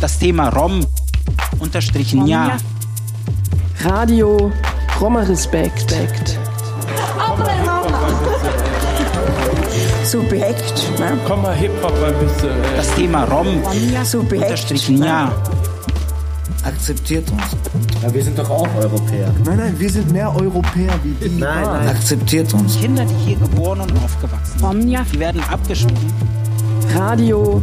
Das Thema Rom unterstrichen ja. Radio Roma Respekt. Subjekt. Ne? Komm mal Hip-Hop ein bisschen. Äh, Das Thema Rom Subjekt. unterstrichen ja. Akzeptiert uns. Ja, wir sind doch auch Europäer. Nein, nein, wir sind mehr Europäer wie die. Nein, nein. Akzeptiert uns. Kinder, die hier geboren und aufgewachsen sind, die werden abgeschoben. Radio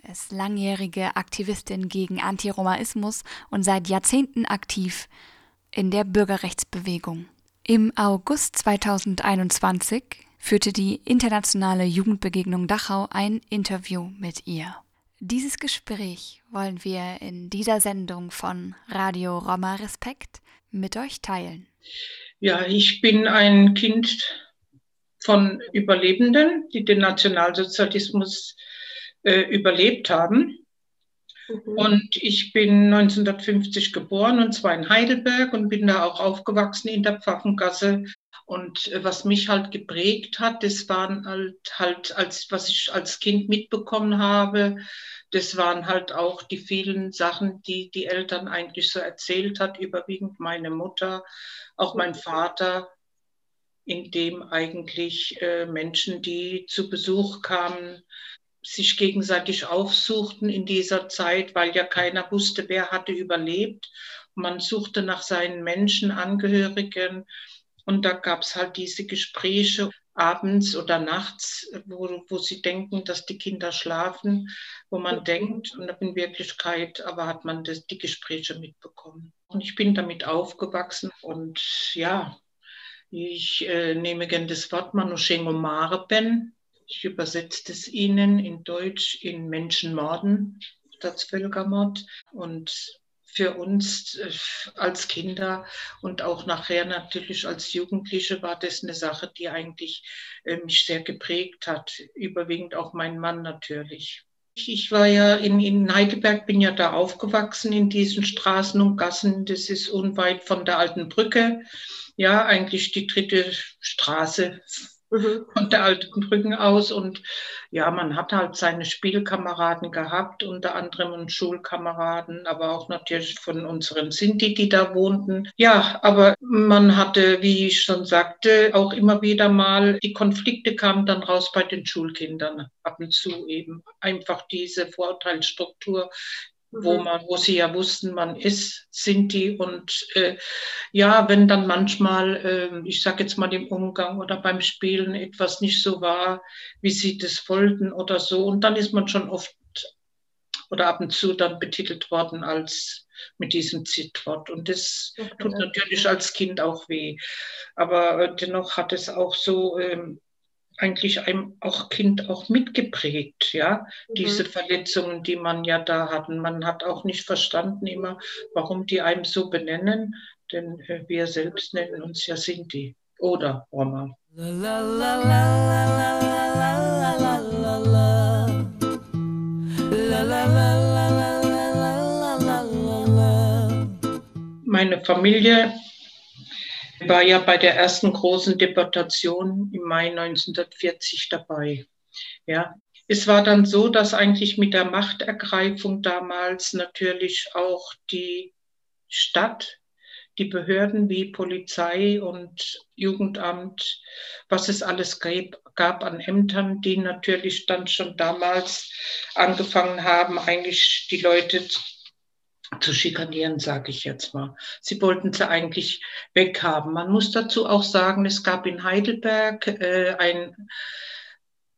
ist langjährige Aktivistin gegen Antiromaismus und seit Jahrzehnten aktiv in der Bürgerrechtsbewegung. Im August 2021 führte die Internationale Jugendbegegnung Dachau ein Interview mit ihr. Dieses Gespräch wollen wir in dieser Sendung von Radio Roma Respekt mit euch teilen. Ja, ich bin ein Kind von Überlebenden, die den Nationalsozialismus äh, überlebt haben. Und ich bin 1950 geboren und zwar in Heidelberg und bin da auch aufgewachsen in der Pfaffengasse. Und äh, was mich halt geprägt hat, das waren halt, halt als, was ich als Kind mitbekommen habe, das waren halt auch die vielen Sachen, die die Eltern eigentlich so erzählt hat, überwiegend meine Mutter, auch mein Vater, in dem eigentlich äh, Menschen, die zu Besuch kamen, sich gegenseitig aufsuchten in dieser Zeit, weil ja keiner wusste, wer hatte überlebt. Man suchte nach seinen Menschenangehörigen und da gab es halt diese Gespräche abends oder nachts, wo, wo sie denken, dass die Kinder schlafen, wo man denkt, und in Wirklichkeit aber hat man das, die Gespräche mitbekommen. Und ich bin damit aufgewachsen und ja, ich äh, nehme gerne das Wort Manushengo Mareben. Ich übersetze es Ihnen in Deutsch in Menschenmorden, Staatsvölkermord. Und für uns äh, als Kinder und auch nachher natürlich als Jugendliche war das eine Sache, die eigentlich äh, mich sehr geprägt hat. Überwiegend auch mein Mann natürlich. Ich war ja in, in Heidelberg, bin ja da aufgewachsen in diesen Straßen und Gassen. Das ist unweit von der alten Brücke. Ja, eigentlich die dritte Straße von der alten Brücken aus. Und ja, man hat halt seine Spielkameraden gehabt, unter anderem und Schulkameraden, aber auch natürlich von unseren Sinti, die da wohnten. Ja, aber man hatte, wie ich schon sagte, auch immer wieder mal, die Konflikte kamen dann raus bei den Schulkindern ab und zu eben. Einfach diese Vorurteilsstruktur, wo man, wo sie ja wussten, man ist Sinti und äh, ja, wenn dann manchmal, äh, ich sage jetzt mal im Umgang oder beim Spielen etwas nicht so war, wie sie das wollten oder so, und dann ist man schon oft oder ab und zu dann betitelt worden als mit diesem Zitwort. Und das tut natürlich als Kind auch weh. Aber äh, dennoch hat es auch so ähm, eigentlich einem auch Kind auch mitgeprägt, ja, mhm. diese Verletzungen, die man ja da hatten. Man hat auch nicht verstanden immer, warum die einem so benennen, denn äh, wir selbst nennen uns ja Sinti oder Roma. Meine Familie war ja bei der ersten großen Deportation im Mai 1940 dabei. Ja, es war dann so, dass eigentlich mit der Machtergreifung damals natürlich auch die Stadt, die Behörden wie Polizei und Jugendamt, was es alles gab, an Ämtern, die natürlich dann schon damals angefangen haben, eigentlich die Leute zu schikanieren, sage ich jetzt mal. Sie wollten sie eigentlich weghaben. Man muss dazu auch sagen, es gab in Heidelberg äh, einen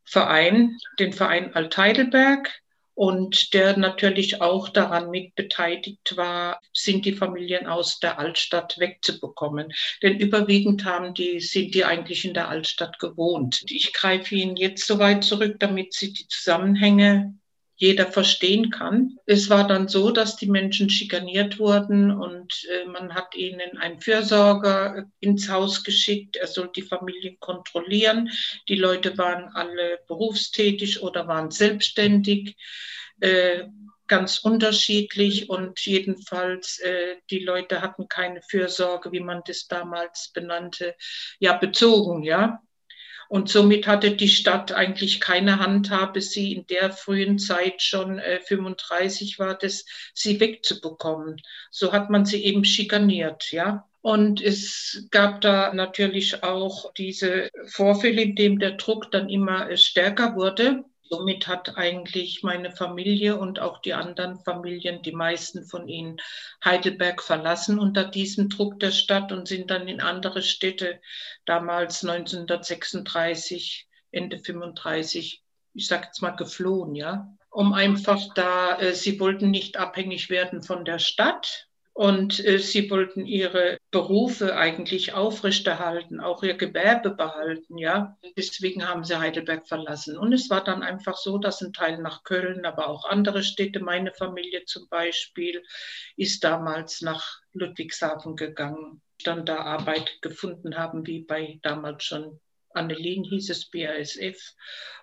Verein, den Verein Alt-Heidelberg, und der natürlich auch daran mit beteiligt war, sind die Familien aus der Altstadt wegzubekommen. Denn überwiegend haben die, sind die eigentlich in der Altstadt gewohnt. Ich greife Ihnen jetzt so weit zurück, damit Sie die Zusammenhänge jeder verstehen kann. Es war dann so, dass die Menschen schikaniert wurden und äh, man hat ihnen einen Fürsorger ins Haus geschickt. Er soll die Familien kontrollieren. Die Leute waren alle berufstätig oder waren selbstständig. Äh, ganz unterschiedlich und jedenfalls äh, die Leute hatten keine Fürsorge, wie man das damals benannte, ja bezogen, ja. Und somit hatte die Stadt eigentlich keine Handhabe, sie in der frühen Zeit schon äh, 35 war, das sie wegzubekommen. So hat man sie eben schikaniert, ja. Und es gab da natürlich auch diese Vorfälle, in dem der Druck dann immer äh, stärker wurde. Somit hat eigentlich meine Familie und auch die anderen Familien, die meisten von ihnen, Heidelberg verlassen unter diesem Druck der Stadt und sind dann in andere Städte, damals 1936, Ende 35, ich sage jetzt mal geflohen, ja, um einfach da, äh, sie wollten nicht abhängig werden von der Stadt, und äh, sie wollten ihre Berufe eigentlich aufrechterhalten, auch ihr Gewerbe behalten, ja. Deswegen haben sie Heidelberg verlassen. Und es war dann einfach so, dass ein Teil nach Köln, aber auch andere Städte, meine Familie zum Beispiel, ist damals nach Ludwigshafen gegangen, dann da Arbeit gefunden haben, wie bei damals schon Annelien hieß es BASF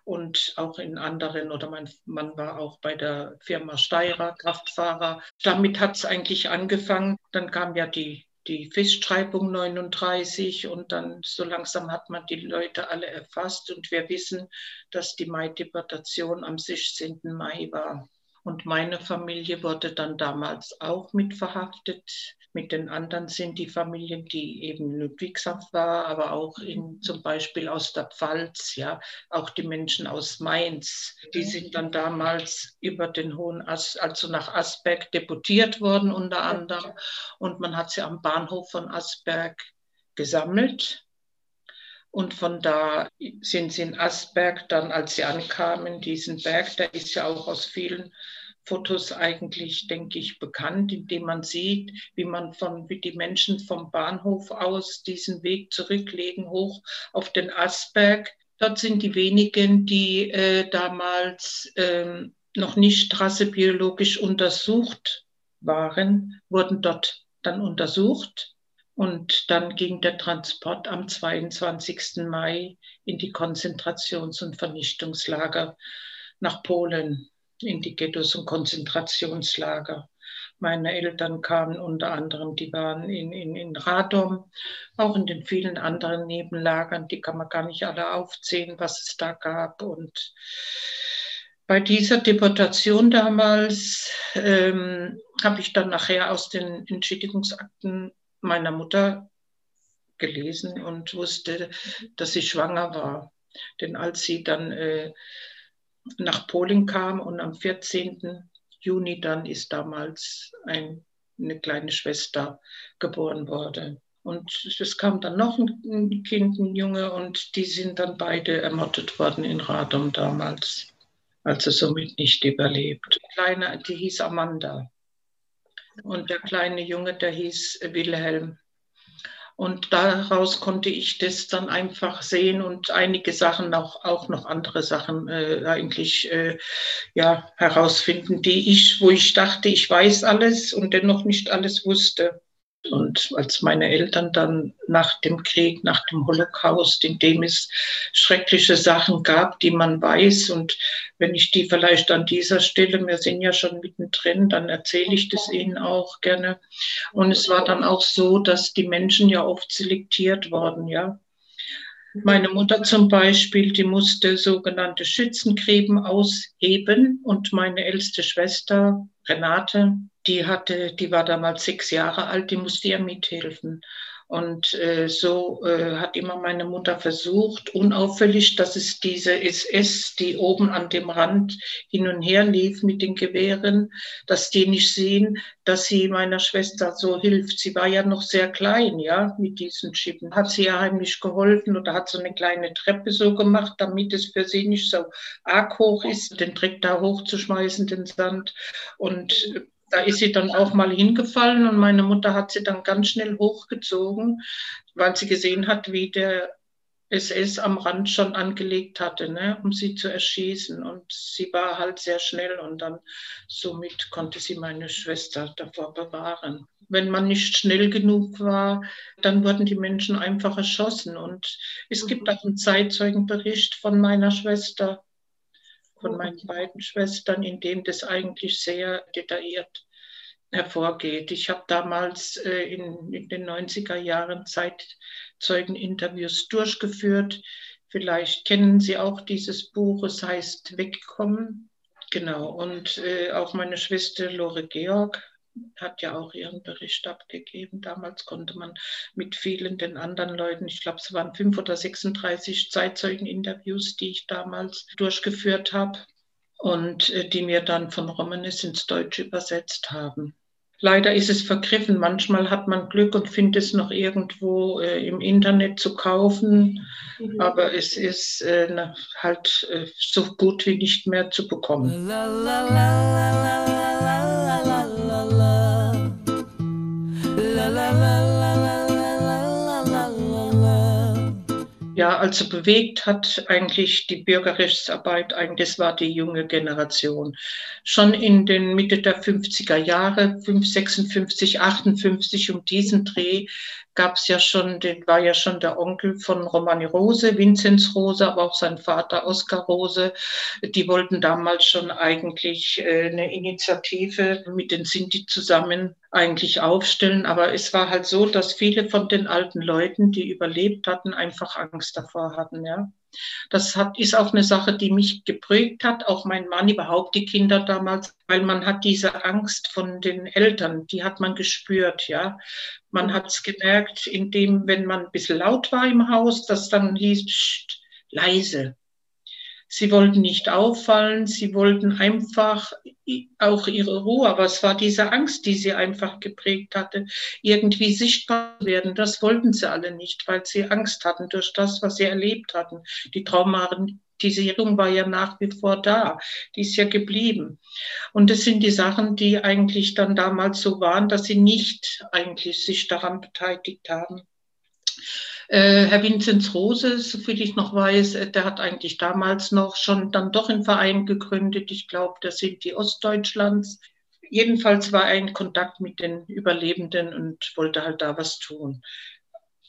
und auch in anderen oder mein Mann war auch bei der Firma Steirer, Kraftfahrer. Damit hat es eigentlich angefangen. Dann kam ja die, die Festschreibung 39 und dann so langsam hat man die Leute alle erfasst und wir wissen, dass die Mai-Deportation am 16. Mai war. Und meine Familie wurde dann damals auch mit verhaftet. Mit den anderen sind die Familien, die eben Ludwigshaft war, aber auch in, zum Beispiel aus der Pfalz, ja, auch die Menschen aus Mainz, die sind dann damals über den Hohen As, also nach Asberg deputiert worden unter anderem. Und man hat sie am Bahnhof von Asberg gesammelt. Und von da sind sie in Asberg dann, als sie ankamen, diesen Berg, der ist ja auch aus vielen Fotos eigentlich, denke ich, bekannt, indem man sieht, wie man von, wie die Menschen vom Bahnhof aus diesen Weg zurücklegen, hoch auf den Asberg. Dort sind die wenigen, die äh, damals ähm, noch nicht rassebiologisch untersucht waren, wurden dort dann untersucht. Und dann ging der Transport am 22. Mai in die Konzentrations- und Vernichtungslager nach Polen in die Ghettos und Konzentrationslager. Meine Eltern kamen unter anderem, die waren in, in, in Radom, auch in den vielen anderen Nebenlagern, die kann man gar nicht alle aufzählen, was es da gab. Und bei dieser Deportation damals ähm, habe ich dann nachher aus den Entschädigungsakten meiner Mutter gelesen und wusste, dass sie schwanger war. Denn als sie dann äh, nach Polen kam und am 14. Juni dann ist damals ein, eine kleine Schwester geboren worden. Und es kam dann noch ein Kind, ein Junge, und die sind dann beide ermordet worden in Radom damals. Also somit nicht überlebt. Die Kleine, die hieß Amanda. Und der kleine Junge, der hieß Wilhelm. Und daraus konnte ich das dann einfach sehen und einige Sachen, auch, auch noch andere Sachen äh, eigentlich äh, ja, herausfinden, die ich, wo ich dachte, ich weiß alles und dennoch nicht alles wusste. Und als meine Eltern dann nach dem Krieg, nach dem Holocaust, in dem es schreckliche Sachen gab, die man weiß, und wenn ich die vielleicht an dieser Stelle, wir sind ja schon mittendrin, dann erzähle ich das Ihnen auch gerne. Und es war dann auch so, dass die Menschen ja oft selektiert worden, ja. Meine Mutter zum Beispiel, die musste sogenannte Schützengräben ausheben und meine älteste Schwester, Renate, die hatte, die war damals sechs Jahre alt, die musste ihr mithelfen. Und äh, so äh, hat immer meine Mutter versucht, unauffällig, dass es diese SS, die oben an dem Rand hin und her lief mit den Gewehren, dass die nicht sehen, dass sie meiner Schwester so hilft. Sie war ja noch sehr klein, ja, mit diesen Schippen. Hat sie ja heimlich geholfen oder hat so eine kleine Treppe so gemacht, damit es für sie nicht so arg hoch ist, den Dreck da hochzuschmeißen, den Sand. Und da ist sie dann auch mal hingefallen und meine Mutter hat sie dann ganz schnell hochgezogen, weil sie gesehen hat, wie der SS am Rand schon angelegt hatte, ne, um sie zu erschießen. Und sie war halt sehr schnell und dann somit konnte sie meine Schwester davor bewahren. Wenn man nicht schnell genug war, dann wurden die Menschen einfach erschossen. Und es gibt auch einen Zeitzeugenbericht von meiner Schwester, von meinen beiden Schwestern, in dem das eigentlich sehr detailliert hervorgeht. Ich habe damals äh, in, in, den 90er Jahren Zeitzeugeninterviews durchgeführt. Vielleicht kennen Sie auch dieses Buch, es heißt Wegkommen. Genau, und äh, auch meine Schwester Lore Georg hat ja auch ihren Bericht abgegeben. Damals konnte man mit vielen den anderen Leuten, ich glaube, es waren fünf oder 36 Zeitzeugeninterviews, die ich damals durchgeführt habe und äh, die mir dann von Romanes ins Deutsche übersetzt haben. Leider ist es vergriffen. Manchmal hat man Glück und findet es noch irgendwo äh, im Internet zu kaufen, mhm. aber es ist äh, halt äh, so gut wie nicht mehr zu bekommen. La, la, la, also bewegt hat eigentlich die Bürgerrechtsarbeit, eigentlich war die junge Generation. Schon in den Mitte der 50er Jahre, 56, 58, um diesen Dreh gab es ja schon, den war ja schon der Onkel von Romani Rose, Vinzenz Rose, aber auch sein Vater Oskar Rose. Die wollten damals schon eigentlich äh, eine Initiative mit den Sinti zusammen eigentlich aufstellen. Aber es war halt so, dass viele von den alten Leuten, die überlebt hatten, einfach Angst davor hatten, ja. Das hat, ist auch eine Sache, die mich geprägt hat, auch mein Mann, überhaupt die Kinder damals, weil man hat diese Angst von den Eltern, die hat man gespürt, ja. Man hat es gemerkt, indem, wenn man ein bisschen laut war im Haus, dass dann hieß, pst, leise, Sie wollten nicht auffallen, sie wollten einfach auch ihre Ruhe, aber es war diese Angst, die sie einfach geprägt hatte, irgendwie sichtbar werden. Das wollten sie alle nicht, weil sie Angst hatten durch das, was sie erlebt hatten. Die Traumatisierung war ja nach wie vor da, die ist ja geblieben. Und das sind die Sachen, die eigentlich dann damals so waren, dass sie nicht eigentlich sich daran beteiligt haben. Äh, Herr Vinzenz Rose, soviel ich noch weiß, äh, der hat eigentlich damals noch schon dann doch einen Verein gegründet. Ich glaube, das sind die Ostdeutschlands. Jedenfalls war er in Kontakt mit den Überlebenden und wollte halt da was tun.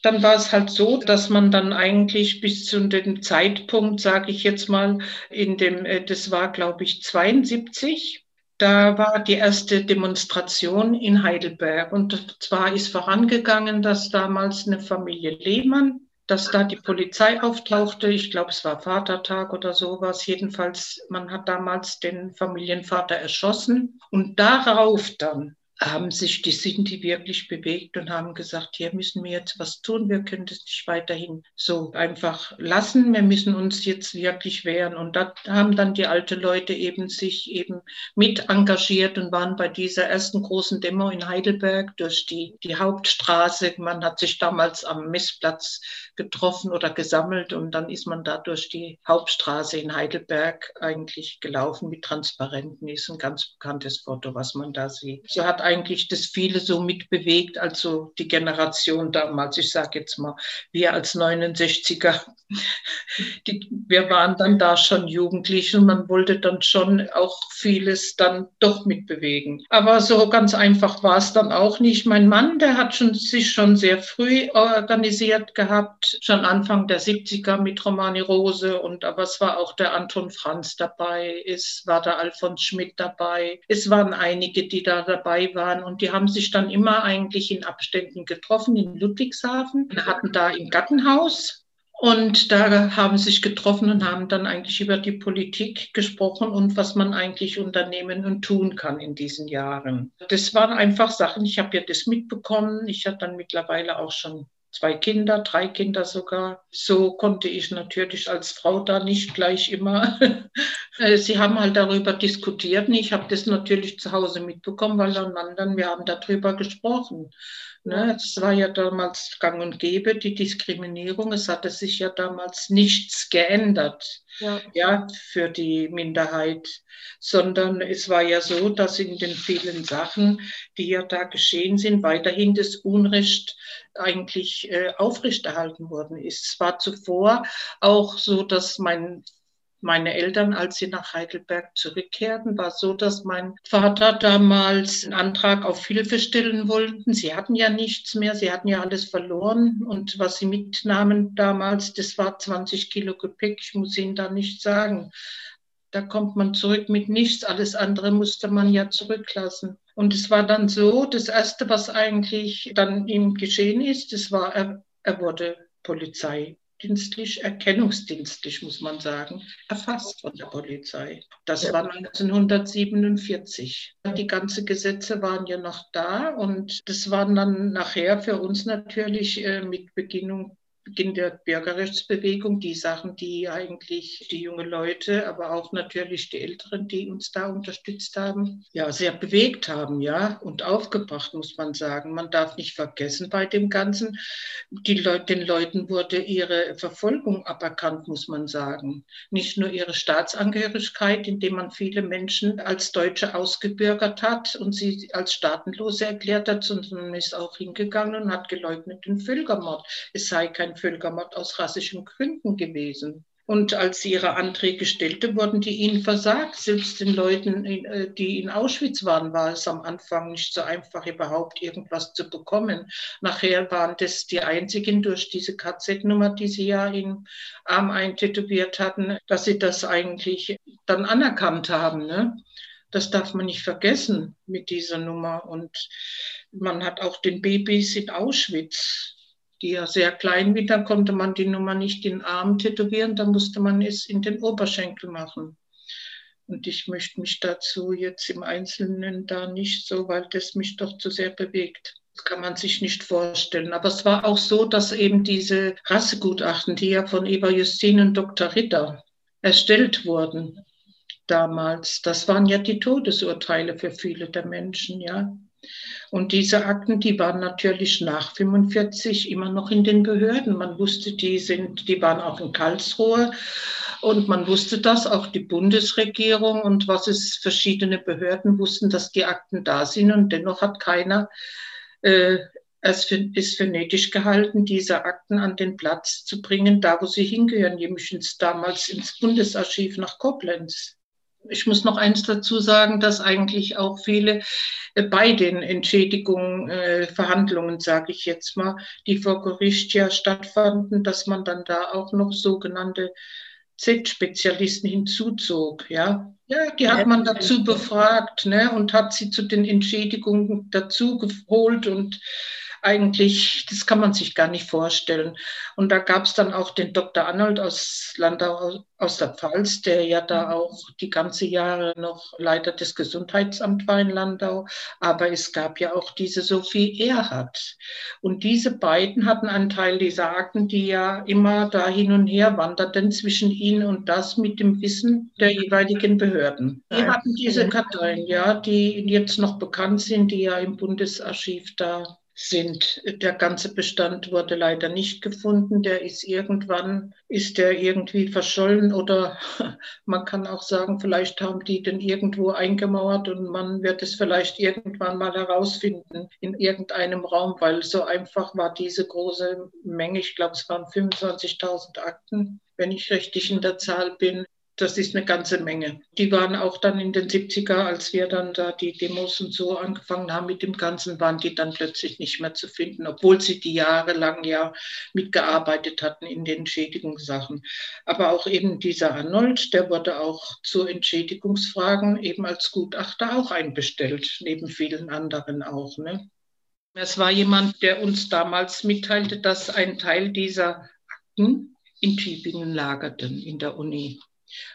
Dann war es halt so, dass man dann eigentlich bis zu dem Zeitpunkt, sage ich jetzt mal, in dem, äh, das war glaube ich 72, da war die erste Demonstration in Heidelberg. Und zwar ist vorangegangen, dass damals eine Familie Lehmann, dass da die Polizei auftauchte. Ich glaube, es war Vatertag oder sowas. Jedenfalls, man hat damals den Familienvater erschossen. Und darauf dann haben sich die Sinti wirklich bewegt und haben gesagt, hier müssen wir jetzt was tun, wir können das nicht weiterhin so einfach lassen, wir müssen uns jetzt wirklich wehren. Und da haben dann die alten Leute eben sich eben mit engagiert und waren bei dieser ersten großen Demo in Heidelberg durch die, die Hauptstraße. Man hat sich damals am Messplatz getroffen oder gesammelt und dann ist man da durch die Hauptstraße in Heidelberg eigentlich gelaufen mit Transparenten. Ist ein ganz bekanntes Foto, was man da sieht. So hat eigentlich das viele so mitbewegt, also die Generation damals, ich sage jetzt mal, wir als 69er, die, wir waren dann da schon jugendlich und man wollte dann schon auch vieles dann doch mitbewegen. Aber so ganz einfach war es dann auch nicht. Mein Mann, der hat schon, sich schon sehr früh organisiert gehabt, schon Anfang der 70er mit Romani Rose und aber es war auch der Anton Franz dabei, es war der Alfons Schmidt dabei, es waren einige, die da dabei waren waren. Und die haben sich dann immer eigentlich in Abständen getroffen in Ludwigshafen, Wir hatten da im Gartenhaus. Und da haben sich getroffen und haben dann eigentlich über die Politik gesprochen und was man eigentlich unternehmen und tun kann in diesen Jahren. Das waren einfach Sachen, ich habe ja das mitbekommen. Ich habe dann mittlerweile auch schon zwei Kinder, drei Kinder sogar. So konnte ich natürlich als Frau da nicht gleich immer. Äh, sie haben halt darüber diskutiert ich habe das natürlich zu Hause mitbekommen, weil dann wir haben darüber gesprochen. Ne, es war ja damals gang und gäbe, die Diskriminierung. Es hatte sich ja damals nichts geändert. ja. ja. für die Minderheit, sondern es war ja so, dass in den vielen Sachen, die ja da geschehen sind, weiterhin das Unrecht eigentlich äh, aufrechterhalten worden ist. Es war zuvor auch so, dass mein meine Eltern, als sie nach Heidelberg zurückkehrten, war so, dass mein Vater damals einen Antrag auf Hilfe stellen wollten. Sie hatten ja nichts mehr, sie hatten ja alles verloren und was sie mitnahmen damals, das war 20 Kilo Gepäck. Ich muss Ihnen da nicht sagen. Da kommt man zurück mit nichts. Alles andere musste man ja zurücklassen. Und es war dann so, das Erste, was eigentlich dann ihm geschehen ist, das war, er, er wurde Polizei dienstlich, erkennungsdienstlich, muss man sagen, erfasst von der Polizei. Das war 1947. Die ganzen Gesetze waren ja noch da und das waren dann nachher für uns natürlich äh, mit Beginnung Beginn der Bürgerrechtsbewegung, die Sachen, die eigentlich die jungen Leute, aber auch natürlich die Älteren, die uns da unterstützt haben, ja, sehr bewegt haben, ja, und aufgebracht, muss man sagen. Man darf nicht vergessen bei dem Ganzen, die Leute, den Leuten wurde ihre Verfolgung aberkannt, muss man sagen. Nicht nur ihre Staatsangehörigkeit, indem man viele Menschen als Deutsche ausgebürgert hat und sie als Staatenlose erklärt hat, sondern man ist auch hingegangen und hat geleugnet den Völkermord. Es sei kein Völkermord aus rassischen Gründen gewesen. Und als sie ihre Anträge stellte, wurden die ihnen versagt. Selbst den Leuten, äh, die in Auschwitz waren, war es am Anfang nicht so einfach, überhaupt irgendwas zu bekommen. Nachher waren das die einzigen durch diese KZ-Nummer, die sie ja im Arm eintätowiert hatten, dass sie das eigentlich dann anerkannt haben. Ne? Das darf man nicht vergessen mit dieser Nummer. Und man hat auch den Babys in Auschwitz die ja sehr klein wird, da konnte man die Nummer nicht in den Arm tätowieren, da musste man es in den Oberschenkel machen. Und ich möchte mich dazu jetzt im Einzelnen da nicht so, weil das mich doch zu sehr bewegt. Das kann man sich nicht vorstellen. Aber es war auch so, dass eben diese Rassegutachten, die ja von Eva Justin und Dr. Ritter erstellt wurden damals, das waren ja die Todesurteile für viele der Menschen, ja. Und diese Akten, die waren natürlich nach 45 immer noch in den Behörden. Man wusste, die sind, die waren auch in Karlsruhe. Und man wusste das, auch die Bundesregierung und was es verschiedene Behörden wussten, dass die Akten da sind. Und dennoch hat keiner äh, es für, ist für nötig gehalten, diese Akten an den Platz zu bringen, da wo sie hingehören, nämlich damals ins Bundesarchiv nach Koblenz. Ich muss noch eins dazu sagen, dass eigentlich auch viele äh, bei den Entschädigungen, äh, Verhandlungen, sage ich jetzt mal, die vor Gericht ja stattfanden, dass man dann da auch noch sogenannte Z-Spezialisten hinzuzog, ja. Ja, die hat man dazu befragt, ne, und hat sie zu den Entschädigungen dazu geholt und eigentlich, das kann man sich gar nicht vorstellen. Und da gab es dann auch den Dr. Arnold aus Landau, aus der Pfalz, der ja da mhm. auch die ganze Jahre noch Leiter des Gesundheitsamts war in Landau. Aber es gab ja auch diese Sophie Erhardt. Und diese beiden hatten einen Teil dieser Akten, die ja immer da hin und her wanderten zwischen ihnen und das mit dem Wissen der jeweiligen Behörden. Die hatten diese Karteien, ja, die jetzt noch bekannt sind, die ja im Bundesarchiv da sind. Der ganze Bestand wurde leider nicht gefunden. Der ist irgendwann, ist der irgendwie verschollen oder man kann auch sagen, vielleicht haben die den irgendwo eingemauert und man wird es vielleicht irgendwann mal herausfinden in irgendeinem Raum, weil so einfach war diese große Menge, ich glaube es waren 25.000 Akten, wenn ich richtig in der Zahl bin, das ist eine ganze Menge. Die waren auch dann in den 70er, als wir dann da die Demos und so angefangen haben mit dem Ganzen, waren die dann plötzlich nicht mehr zu finden, obwohl sie die jahrelang ja mitgearbeitet hatten in den Entschädigungssachen. Aber auch eben dieser Arnold, der wurde auch zu Entschädigungsfragen eben als Gutachter auch einbestellt, neben vielen anderen auch. Ne? Es war jemand, der uns damals mitteilte, dass ein Teil dieser Akten in Tübingen lagerten in der Uni.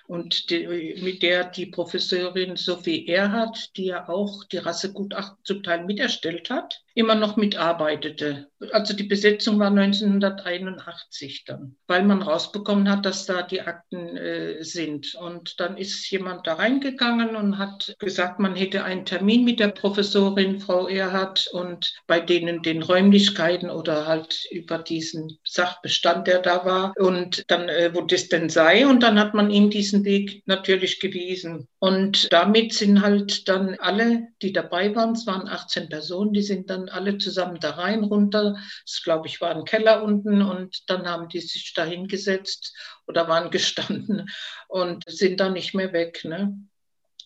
Und die, mit der die Professorin Sophie Erhardt, die ja auch die Rassegutachten zum Teil miterstellt hat, immer noch mitarbeitete. Also die Besetzung war 1981 dann, weil man rausbekommen hat, dass da die Akten äh, sind. Und dann ist jemand da reingegangen und hat gesagt, man hätte einen Termin mit der Professorin Frau Erhardt und bei denen den Räumlichkeiten oder halt über diesen Sachbestand, der da war und dann, äh, wo das denn sei. Und dann hat man ihm diesen Weg natürlich gewiesen. Und damit sind halt dann alle, die dabei waren, es waren 18 Personen, die sind dann alle zusammen da rein, runter. Es, glaube ich, war ein Keller unten und dann haben die sich da hingesetzt oder waren gestanden und sind dann nicht mehr weg. Ne?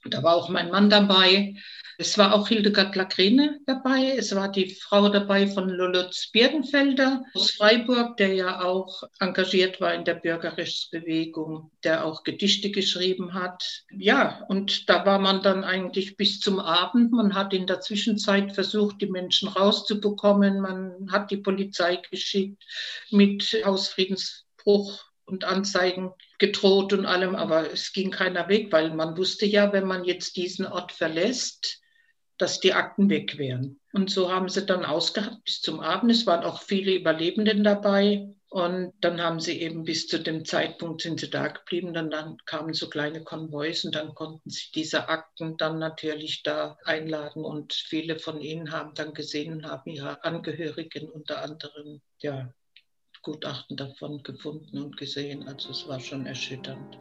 Da war auch mein Mann dabei. Es war auch Hildegard Lagrene dabei. Es war die Frau dabei von Lulutz Birdenfelder aus Freiburg, der ja auch engagiert war in der Bürgerrechtsbewegung, der auch Gedichte geschrieben hat. Ja, und da war man dann eigentlich bis zum Abend. Man hat in der Zwischenzeit versucht, die Menschen rauszubekommen. Man hat die Polizei geschickt mit Hausfriedensbruch und Anzeigen gedroht und allem, aber es ging keiner weg, weil man wusste ja, wenn man jetzt diesen Ort verlässt, dass die Akten weg wären. Und so haben sie dann ausgehabt bis zum Abend. Es waren auch viele Überlebenden dabei. Und dann haben sie eben bis zu dem Zeitpunkt sind sie da geblieben. Dann, dann kamen so kleine Konvois und dann konnten sie diese Akten dann natürlich da einladen. Und viele von ihnen haben dann gesehen und haben ihre Angehörigen unter anderem ja, Gutachten davon gefunden und gesehen. Also es war schon erschütternd.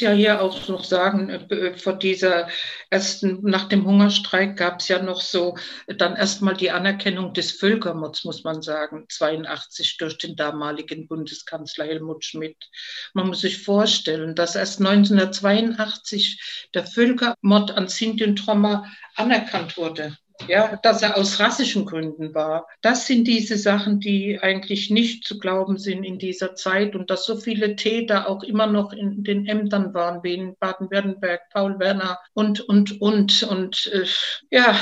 Ja hier auch noch sagen, äh, vor dieser ersten, nach dem Hungerstreik gab es ja noch so dann erstmal die Anerkennung des Völkermords, muss man sagen, 82 durch den damaligen Bundeskanzler Helmut Schmidt. Man muss sich vorstellen, dass erst 1982 der Völkermord an Sinti und Roma anerkannt wurde ja, dass er aus rassischen Gründen war. Das sind diese Sachen, die eigentlich nicht zu glauben sind in dieser Zeit und dass so viele Täter auch immer noch in den Ämtern waren, wie in Baden-Württemberg, Paul Werner und, und, und. Und äh, ja,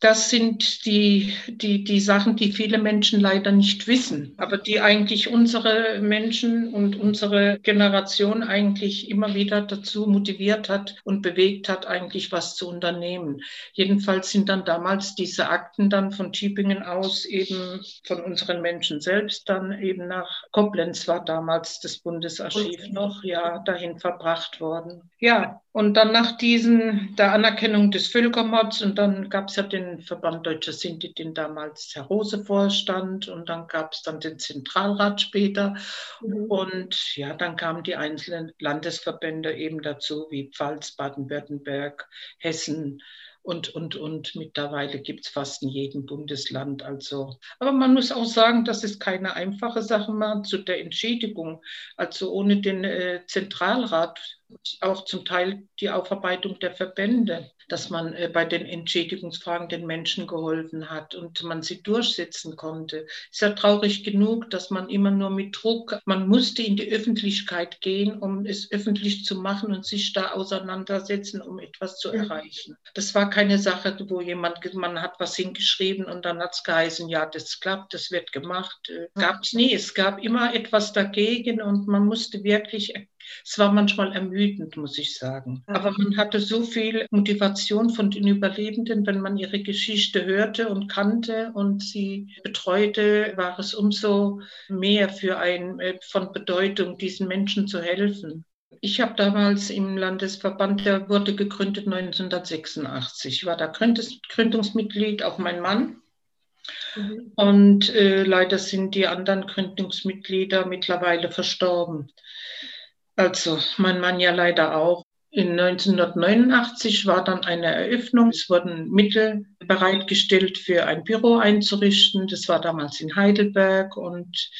das sind die, die, die Sachen, die viele Menschen leider nicht wissen, aber die eigentlich unsere Menschen und unsere Generation eigentlich immer wieder dazu motiviert hat und bewegt hat, eigentlich was zu unternehmen. Jedenfalls sind dann damals diese Akten dann von Tübingen aus eben von unseren Menschen selbst dann eben nach Koblenz war damals das Bundesarchiv noch, ja, dahin verbracht worden. Ja, und dann nach diesen, der Anerkennung des Völkermords und dann gab es ja den Verband Deutscher Sinti, den damals Herr Rose vorstand und dann gab es dann den Zentralrat später mhm. und ja, dann kamen die einzelnen Landesverbände eben dazu, wie Pfalz, Baden-Württemberg, Hessen, und, und, und mittlerweile gibt es fast in jedem Bundesland. Also, aber man muss auch sagen, das ist keine einfache Sache mehr zu der Entschädigung. Also ohne den äh, Zentralrat auch zum Teil die Aufarbeitung der Verbände dass man äh, bei den Entschädigungsfragen den Menschen geholfen hat und man sie durchsetzen konnte. Ist ja traurig genug, dass man immer nur mit Druck, man musste in die Öffentlichkeit gehen, um es öffentlich zu machen und sich da auseinandersetzen, um etwas zu erreichen. Das war keine Sache, wo jemand, man hat was hingeschrieben und dann hat es geheißen, ja, das klappt, das wird gemacht. Äh, gab es nie. Es gab immer etwas dagegen und man musste wirklich es war manchmal ermüdend, muss ich sagen. Aber man hatte so viel Motivation von den Überlebenden, wenn man ihre Geschichte hörte und kannte und sie betreute, war es umso mehr für ein äh, von Bedeutung, diesen Menschen zu helfen. Ich habe damals im Landesverband, der wurde gegründet 1986. Ich war da Gründungsmitglied, auch mein Mann. Mhm. Und äh, leider sind die anderen Gründungsmitglieder mittlerweile verstorben. Also mein Mann ja leider auch. In 1989 war dann eine Eröffnung. Es wurden Mittel bereitgestellt für ein Büro einzurichten. Das war damals in Heidelberg und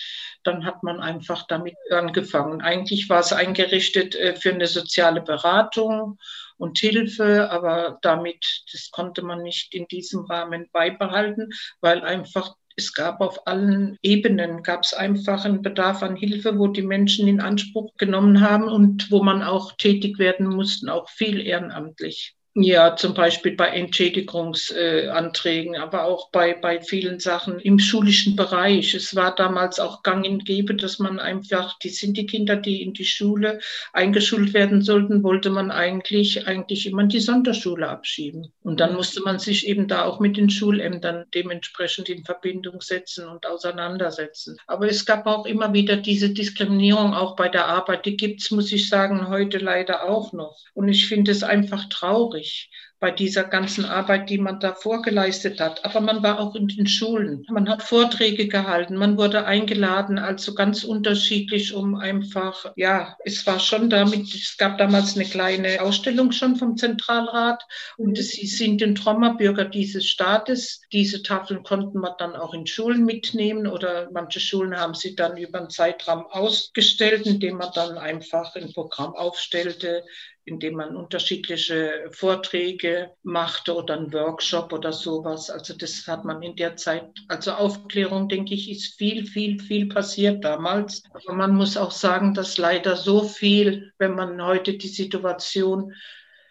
dann hat man einfach damit angefangen. Eigentlich war es eingerichtet äh, für eine soziale Beratung und Hilfe, aber damit, das konnte man nicht in diesem Rahmen beibehalten, weil einfach es gab auf allen Ebenen, gab es einfach einen Bedarf an Hilfe, wo die Menschen in Anspruch genommen haben und wo man auch tätig werden mussten, auch viel ehrenamtlich. Ja, zum Beispiel bei Entschädigungsanträgen, aber auch bei, bei vielen Sachen im schulischen Bereich. Es war damals auch gang und gäbe, dass man einfach, die sind die Kinder, die in die Schule eingeschult werden sollten, wollte man eigentlich, eigentlich immer in die Sonderschule abschieben. Und dann musste man sich eben da auch mit den Schulämtern dementsprechend in Verbindung setzen und auseinandersetzen. Aber es gab auch immer wieder diese Diskriminierung auch bei der Arbeit. Die gibt es, muss ich sagen, heute leider auch noch. Und ich finde es einfach traurig schwierig bei dieser ganzen Arbeit, die man da vorgeleistet hat. Aber man war auch in den Schulen. Man hat Vorträge gehalten, man wurde eingeladen, also ganz unterschiedlich, um einfach, ja, es war schon damit, es gab damals eine kleine Ausstellung schon vom Zentralrat und sie sind den Trommerbürger dieses Staates. Diese Tafeln konnten man dann auch in Schulen mitnehmen oder manche Schulen haben sie dann über einen Zeitraum ausgestellt, indem man dann einfach ein Programm aufstellte, indem man unterschiedliche Vorträge machte oder einen Workshop oder sowas. Also das hat man in der Zeit, also Aufklärung, denke ich, ist viel, viel, viel passiert damals. Aber man muss auch sagen, dass leider so viel, wenn man heute die Situation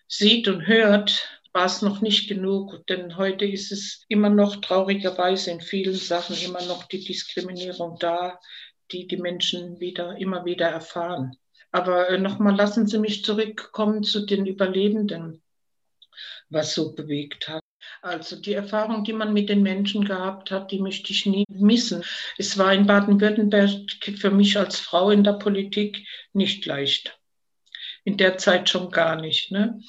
sieht und hört, war es noch nicht genug, denn heute ist es immer noch traurigerweise in vielen Sachen immer noch die Diskriminierung da, die die Menschen wieder, immer wieder erfahren. Aber äh, nochmal lassen Sie mich zurückkommen zu den Überlebenden, was so bewegt hat. Also die Erfahrung, die man mit den Menschen gehabt hat, die möchte ich nie missen. Es war in Baden-Württemberg für mich als Frau in der Politik nicht leicht. In der Zeit schon gar nicht. Ne?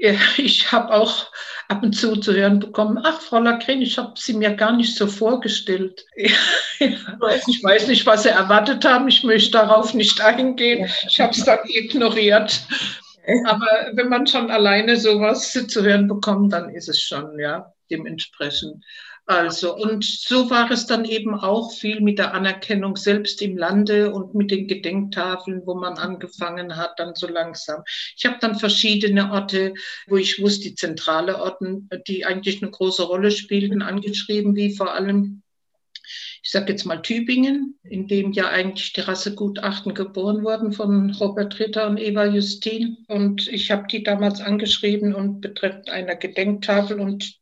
ich habe auch ab und zu zu hören bekommen, ach, Frau Lagren, ich habe Sie mir gar nicht so vorgestellt. ich weiß nicht, was Sie erwartet haben. Ich möchte darauf nicht eingehen. Ich habe es dann ignoriert. Aber wenn man schon alleine sowas zu hören bekommt, dann ist es schon, ja, dementsprechend. Also, und so war es dann eben auch viel mit der Anerkennung selbst im Lande und mit den Gedenktafeln, wo man angefangen hat, dann so langsam. Ich habe dann verschiedene Orte, wo ich wusste, die zentrale Orten, die eigentlich eine große Rolle spielten, angeschrieben, wie vor allem ich sage jetzt mal Tübingen, in dem ja eigentlich die Rassegutachten geboren wurden von Robert Ritter und Eva Justin. Und ich habe die damals angeschrieben und betreffend einer Gedenktafel und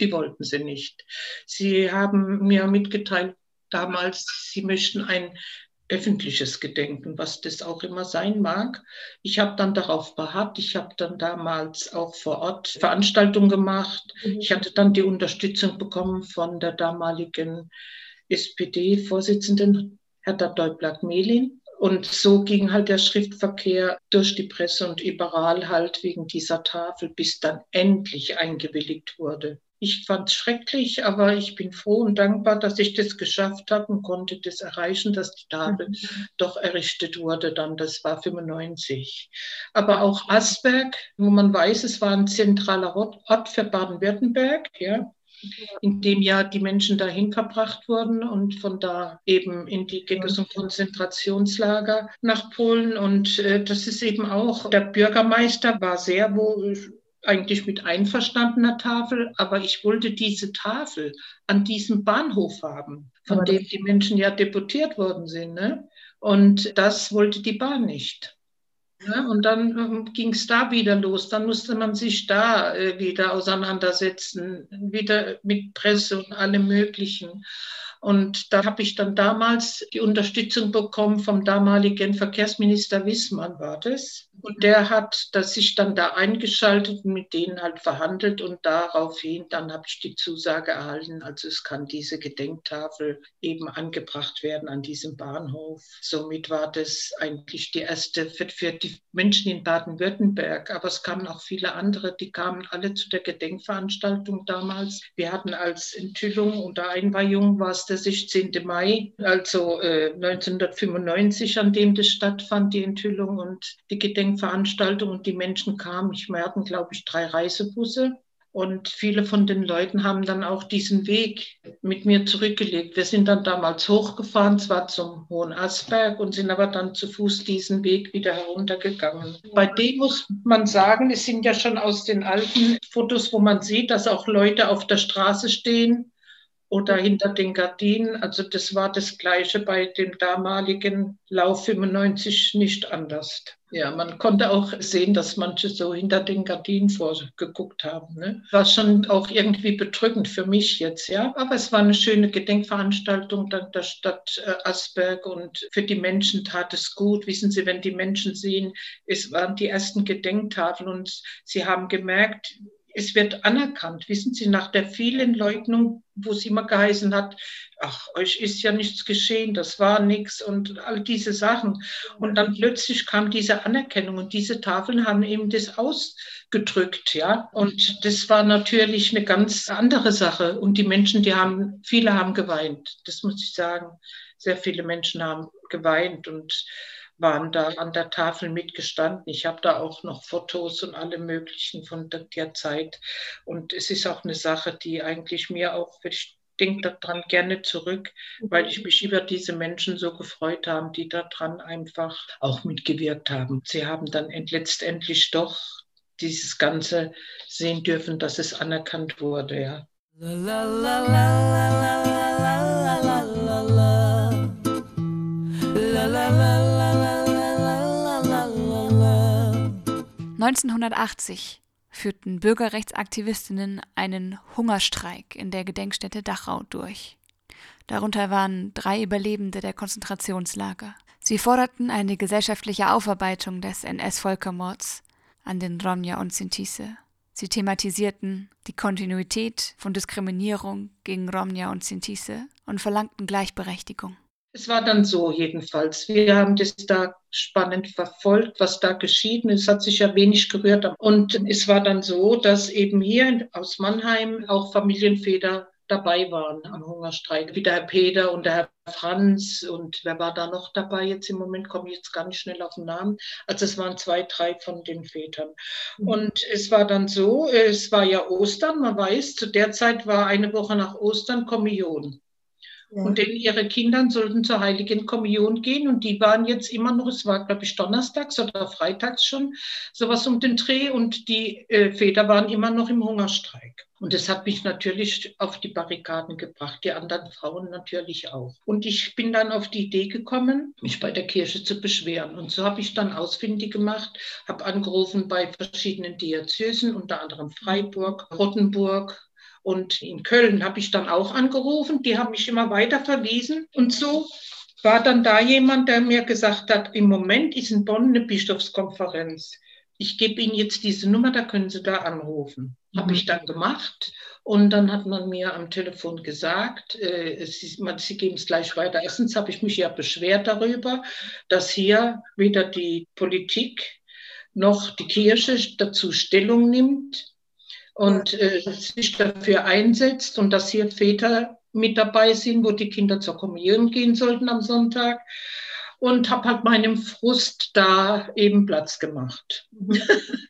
die wollten sie nicht. Sie haben mir mitgeteilt damals, sie möchten ein öffentliches Gedenken, was das auch immer sein mag. Ich habe dann darauf beharrt. Ich habe dann damals auch vor Ort Veranstaltungen gemacht. Mhm. Ich hatte dann die Unterstützung bekommen von der damaligen SPD-Vorsitzenden Hertha Deublatt-Mehlin. Und so ging halt der Schriftverkehr durch die Presse und überall halt wegen dieser Tafel, bis dann endlich eingewilligt wurde. Ich fand es schrecklich, aber ich bin froh und dankbar, dass ich das geschafft habe und konnte das erreichen, dass die Tafel mhm. doch errichtet wurde. Dann, das war 95. Aber auch Asberg, wo man weiß, es war ein zentraler Ort für Baden-Württemberg, ja, in dem ja die Menschen dahin verbracht wurden und von da eben in die Ghettos und Konzentrationslager nach Polen. Und äh, das ist eben auch, der Bürgermeister war sehr wohl eigentlich mit einverstandener Tafel, aber ich wollte diese Tafel an diesem Bahnhof haben, von dem die Menschen ja deputiert worden sind. Ne? Und das wollte die Bahn nicht. Ja, und dann ähm, ging es da wieder los. Dann musste man sich da äh, wieder auseinandersetzen, wieder mit Presse und allem Möglichen. Und da habe ich dann damals die Unterstützung bekommen vom damaligen Verkehrsminister Wissmann, war das. Und der hat das sich dann da eingeschaltet und mit denen halt verhandelt und daraufhin dann habe ich die Zusage erhalten, also es kann diese Gedenktafel eben angebracht werden an diesem Bahnhof. Somit war das eigentlich die erste für, für die Menschen in Baden-Württemberg, aber es kamen auch viele andere, die kamen alle zu der Gedenkveranstaltung damals. Wir hatten als Enthüllung oder Einweihung war es der 16. Mai, also äh, 1995, an dem das stattfand, die Enthüllung und die Gedenk Veranstaltung und die Menschen kamen. Ich, hatten, glaube ich, drei Reisebusse. Und viele von den Leuten haben dann auch diesen Weg mit mir zurückgelegt. Wir sind dann damals hochgefahren, zwar zum Hohen Asberg, und sind aber dann zu Fuß diesen Weg wieder heruntergegangen. Bei dem muss man sagen, es sind ja schon aus den alten Fotos, wo man sieht, dass auch Leute auf der Straße stehen oder hinter den Gardinen. Also das war das Gleiche bei dem damaligen Lauf 95 nicht anders. Ja, man konnte auch sehen, dass manche so hinter den Gardinen vorgeguckt haben. Ne? War schon auch irgendwie bedrückend für mich jetzt, ja. Aber es war eine schöne Gedenkveranstaltung dann der Stadt äh, Asberg und für die Menschen tat es gut. Wissen Sie, wenn die Menschen sehen, es waren die ersten Gedenktafeln und sie haben gemerkt, es wird anerkannt. Wissen Sie, nach der vielen Leugnung, wo es immer geheißen hat, ach, euch ist ja nichts geschehen, das war nichts und all diese Sachen. Und dann plötzlich kam diese Anerkennung und diese Tafeln haben eben das ausgedrückt, ja. Und das war natürlich eine ganz andere Sache. Und die Menschen, die haben, viele haben geweint, das muss ich sagen. Sehr viele Menschen haben geweint und waren da an der Tafel mitgestanden. Ich habe da auch noch Fotos und alle möglichen von der Zeit. Und es ist auch eine Sache, die eigentlich mir auch, ich denke daran gerne zurück, weil ich mich über diese Menschen so gefreut habe, die daran einfach auch mitgewirkt haben. Sie haben dann letztendlich doch dieses Ganze sehen dürfen, dass es anerkannt wurde, ja. La, la, la, la, la, la, 1980 führten Bürgerrechtsaktivistinnen einen Hungerstreik in der Gedenkstätte Dachau durch. Darunter waren drei Überlebende der Konzentrationslager. Sie forderten eine gesellschaftliche Aufarbeitung des NS-Völkermords an den Romja und Sintise. Sie thematisierten die Kontinuität von Diskriminierung gegen Romja und Sintise und verlangten Gleichberechtigung. Es war dann so jedenfalls. Wir haben das da spannend verfolgt, was da geschieht. Es hat sich ja wenig gerührt. Und es war dann so, dass eben hier aus Mannheim auch Familienväter dabei waren am Hungerstreik, wie der Herr Peter und der Herr Franz und wer war da noch dabei jetzt im Moment, komme ich jetzt nicht schnell auf den Namen. Also es waren zwei, drei von den Vätern. Mhm. Und es war dann so, es war ja Ostern, man weiß, zu der Zeit war eine Woche nach Ostern Kommunion. Ja. Und denn ihre Kinder sollten zur Heiligen Kommunion gehen und die waren jetzt immer noch, es war glaube ich donnerstags oder freitags schon, sowas um den Dreh und die äh, Väter waren immer noch im Hungerstreik. Und das hat mich natürlich auf die Barrikaden gebracht, die anderen Frauen natürlich auch. Und ich bin dann auf die Idee gekommen, mich bei der Kirche zu beschweren. Und so habe ich dann ausfindig gemacht, habe angerufen bei verschiedenen Diözesen, unter anderem Freiburg, Rottenburg, und in Köln habe ich dann auch angerufen. Die haben mich immer weiter verwiesen. Und so war dann da jemand, der mir gesagt hat, im Moment ist in Bonn eine Bischofskonferenz. Ich gebe Ihnen jetzt diese Nummer, da können Sie da anrufen. Mhm. Habe ich dann gemacht. Und dann hat man mir am Telefon gesagt, äh, Sie, man, Sie geben es gleich weiter. Erstens habe ich mich ja beschwert darüber, dass hier weder die Politik noch die Kirche dazu Stellung nimmt, und äh, sich dafür einsetzt und dass hier Väter mit dabei sind, wo die Kinder zur Kommunion gehen sollten am Sonntag. Und habe halt meinem Frust da eben Platz gemacht. Mhm.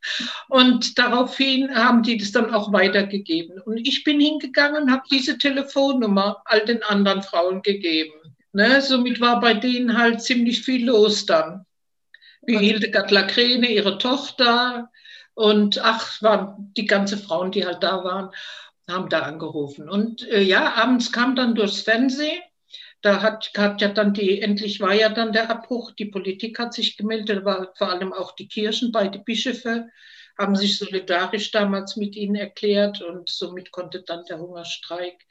und daraufhin haben die das dann auch weitergegeben. Und ich bin hingegangen und habe diese Telefonnummer all den anderen Frauen gegeben. Ne, somit war bei denen halt ziemlich viel los dann. Wie Hildegard Lacrene, ihre Tochter, und ach, waren die ganze Frauen, die halt da waren, haben da angerufen. Und äh, ja, abends kam dann durchs Fernsehen, da hat, hat ja dann die, endlich war ja dann der Abbruch, die Politik hat sich gemeldet, war vor allem auch die Kirchen, beide Bischöfe haben sich solidarisch damals mit ihnen erklärt und somit konnte dann der Hungerstreik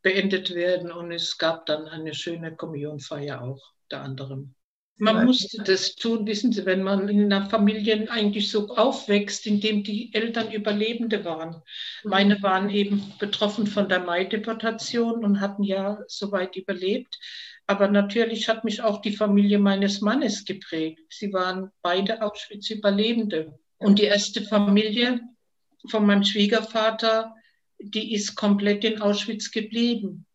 beendet werden und es gab dann eine schöne Kommunionfeier auch, der anderem. Man musste das tun, wissen Sie, wenn man in einer Familie eigentlich so aufwächst, in dem die Eltern Überlebende waren. Meine waren eben betroffen von der Mai-Deportation und hatten ja soweit überlebt. Aber natürlich hat mich auch die Familie meines Mannes geprägt. Sie waren beide Auschwitz-Überlebende. Und die erste Familie von meinem Schwiegervater, die ist komplett in Auschwitz geblieben.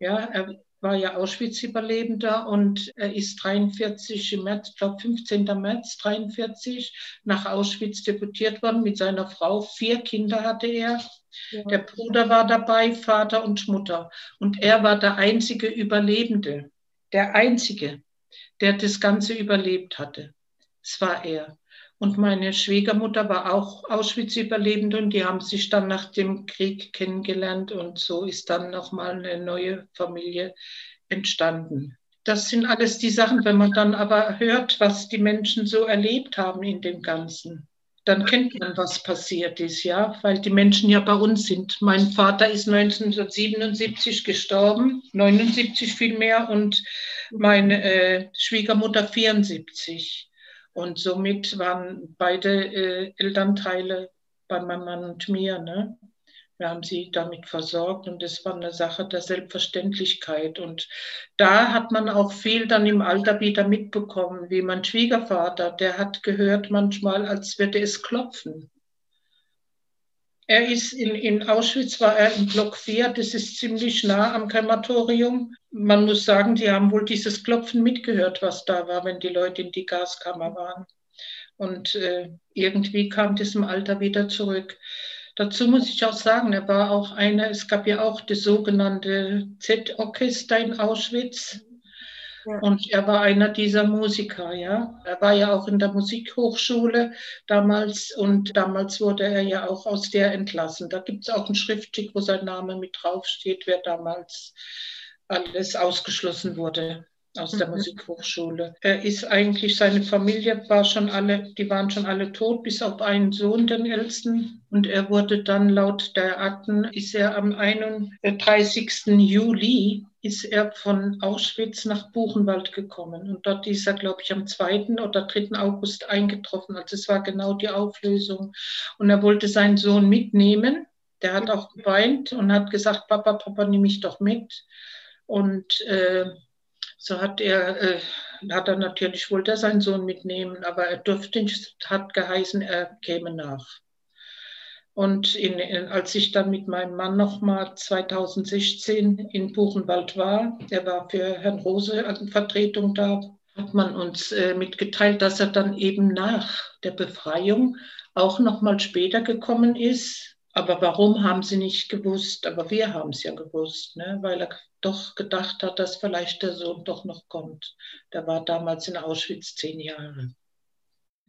Ja, er, war ja Auschwitz-Überlebender und er ist 43 im März, ich glaube 15. März 43 nach Auschwitz deportiert worden mit seiner Frau. Vier Kinder hatte er. Ja. Der Bruder war dabei, Vater und Mutter. Und er war der einzige Überlebende, der einzige, der das Ganze überlebt hatte. Es war er. Und meine Schwiegermutter war auch Auschwitz-Überlebende und die haben sich dann nach dem Krieg kennengelernt und so ist dann nochmal eine neue Familie entstanden. Das sind alles die Sachen, wenn man dann aber hört, was die Menschen so erlebt haben in dem Ganzen, dann kennt man, was passiert ist, ja, weil die Menschen ja bei uns sind. Mein Vater ist 1977 gestorben, 79 vielmehr, und meine äh, Schwiegermutter 74. Und somit waren beide äh, Elternteile bei meinem Mann und mir. Ne? Wir haben sie damit versorgt und das war eine Sache der Selbstverständlichkeit. Und da hat man auch viel dann im Alter wieder mitbekommen, wie mein Schwiegervater, der hat gehört manchmal, als würde es klopfen. Er ist in, in Auschwitz, war er im Block 4, das ist ziemlich nah am Krematorium. Man muss sagen, die haben wohl dieses Klopfen mitgehört, was da war, wenn die Leute in die Gaskammer waren. Und äh, irgendwie kam das im Alter wieder zurück. Dazu muss ich auch sagen, er war auch einer, es gab ja auch das sogenannte Z-Orchester in Auschwitz. Und er war einer dieser Musiker, ja. Er war ja auch in der Musikhochschule damals und damals wurde er ja auch aus der entlassen. Da gibt es auch ein Schriftstück, wo sein Name mit draufsteht, wer damals alles ausgeschlossen wurde aus der mhm. Musikhochschule. Er ist eigentlich, seine Familie war schon alle, die waren schon alle tot, bis auf einen Sohn, den ältesten. Und er wurde dann laut der Akten, ist er am 31. Juli, ist er von Auschwitz nach Buchenwald gekommen. Und dort ist er, glaube ich, am 2. oder 3. August eingetroffen. Also es war genau die Auflösung. Und er wollte seinen Sohn mitnehmen. Der hat auch geweint und hat gesagt, Papa, Papa, nimm mich doch mit. Und äh, So hat er, äh, hat er natürlich wollte er seinen Sohn mitnehmen, aber er durfte nicht, hat geheißen, er käme nach. Und in, als ich dann mit meinem Mann nochmal 2016 in Buchenwald war, er war für Herrn Rose als Vertretung da, hat man uns äh, mitgeteilt, dass er dann eben nach der Befreiung auch nochmal später gekommen ist. Aber warum haben sie nicht gewusst? Aber wir haben es ja gewusst, ne? weil er doch gedacht hat, dass vielleicht der Sohn doch noch kommt. Der war damals in Auschwitz zehn Jahre.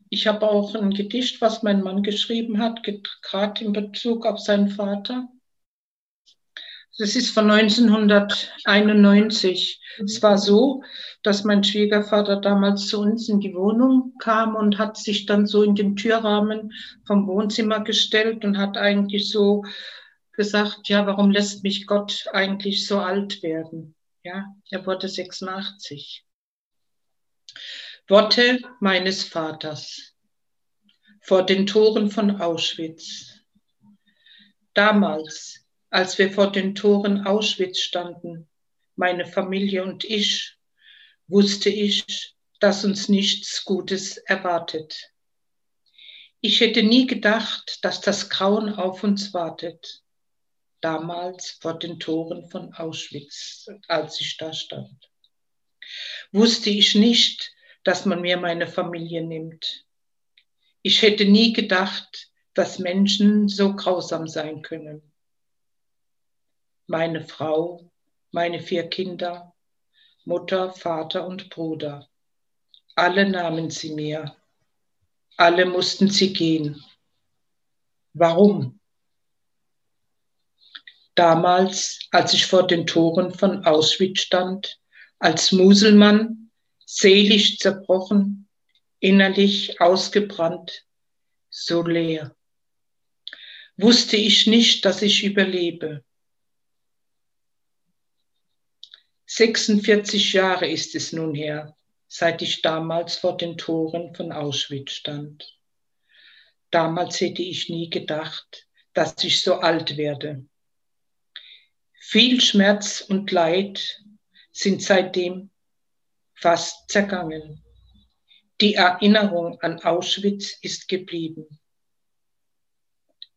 Ich habe auch ein Gedicht, was mein Mann geschrieben hat, gerade in Bezug auf seinen Vater. Das ist von 1991. Es war so, dass mein Schwiegervater damals zu uns in die Wohnung kam und hat sich dann so in den Türrahmen vom Wohnzimmer gestellt und hat eigentlich so gesagt, ja, warum lässt mich Gott eigentlich so alt werden? Ja, er wurde 86. Worte meines Vaters vor den Toren von Auschwitz. Damals, als wir vor den Toren Auschwitz standen, meine Familie und ich, wusste ich, dass uns nichts Gutes erwartet. Ich hätte nie gedacht, dass das Grauen auf uns wartet. Damals vor den Toren von Auschwitz, als ich da stand. Wusste ich nicht, dass man mir meine Familie nimmt. Ich hätte nie gedacht, dass Menschen so grausam sein können. Meine Frau, meine vier Kinder, Mutter, Vater und Bruder, alle nahmen sie mir, alle mussten sie gehen. Warum? Damals, als ich vor den Toren von Auschwitz stand, als Muselmann, seelisch zerbrochen, innerlich ausgebrannt, so leer. Wusste ich nicht, dass ich überlebe. 46 Jahre ist es nun her, seit ich damals vor den Toren von Auschwitz stand. Damals hätte ich nie gedacht, dass ich so alt werde. Viel Schmerz und Leid sind seitdem fast zergangen. Die Erinnerung an Auschwitz ist geblieben.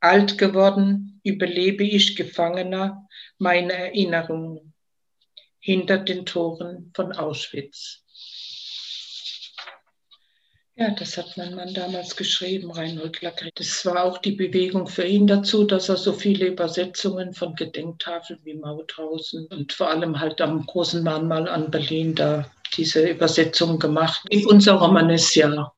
Alt geworden überlebe ich Gefangener meine Erinnerungen hinter den Toren von Auschwitz. Ja, das hat mein Mann damals geschrieben, Reinhold Lagret. Das war auch die Bewegung für ihn dazu, dass er so viele Übersetzungen von Gedenktafeln wie Mauthausen und vor allem halt am großen Mahnmal an Berlin da diese Übersetzung gemacht in unser Romanesjahr.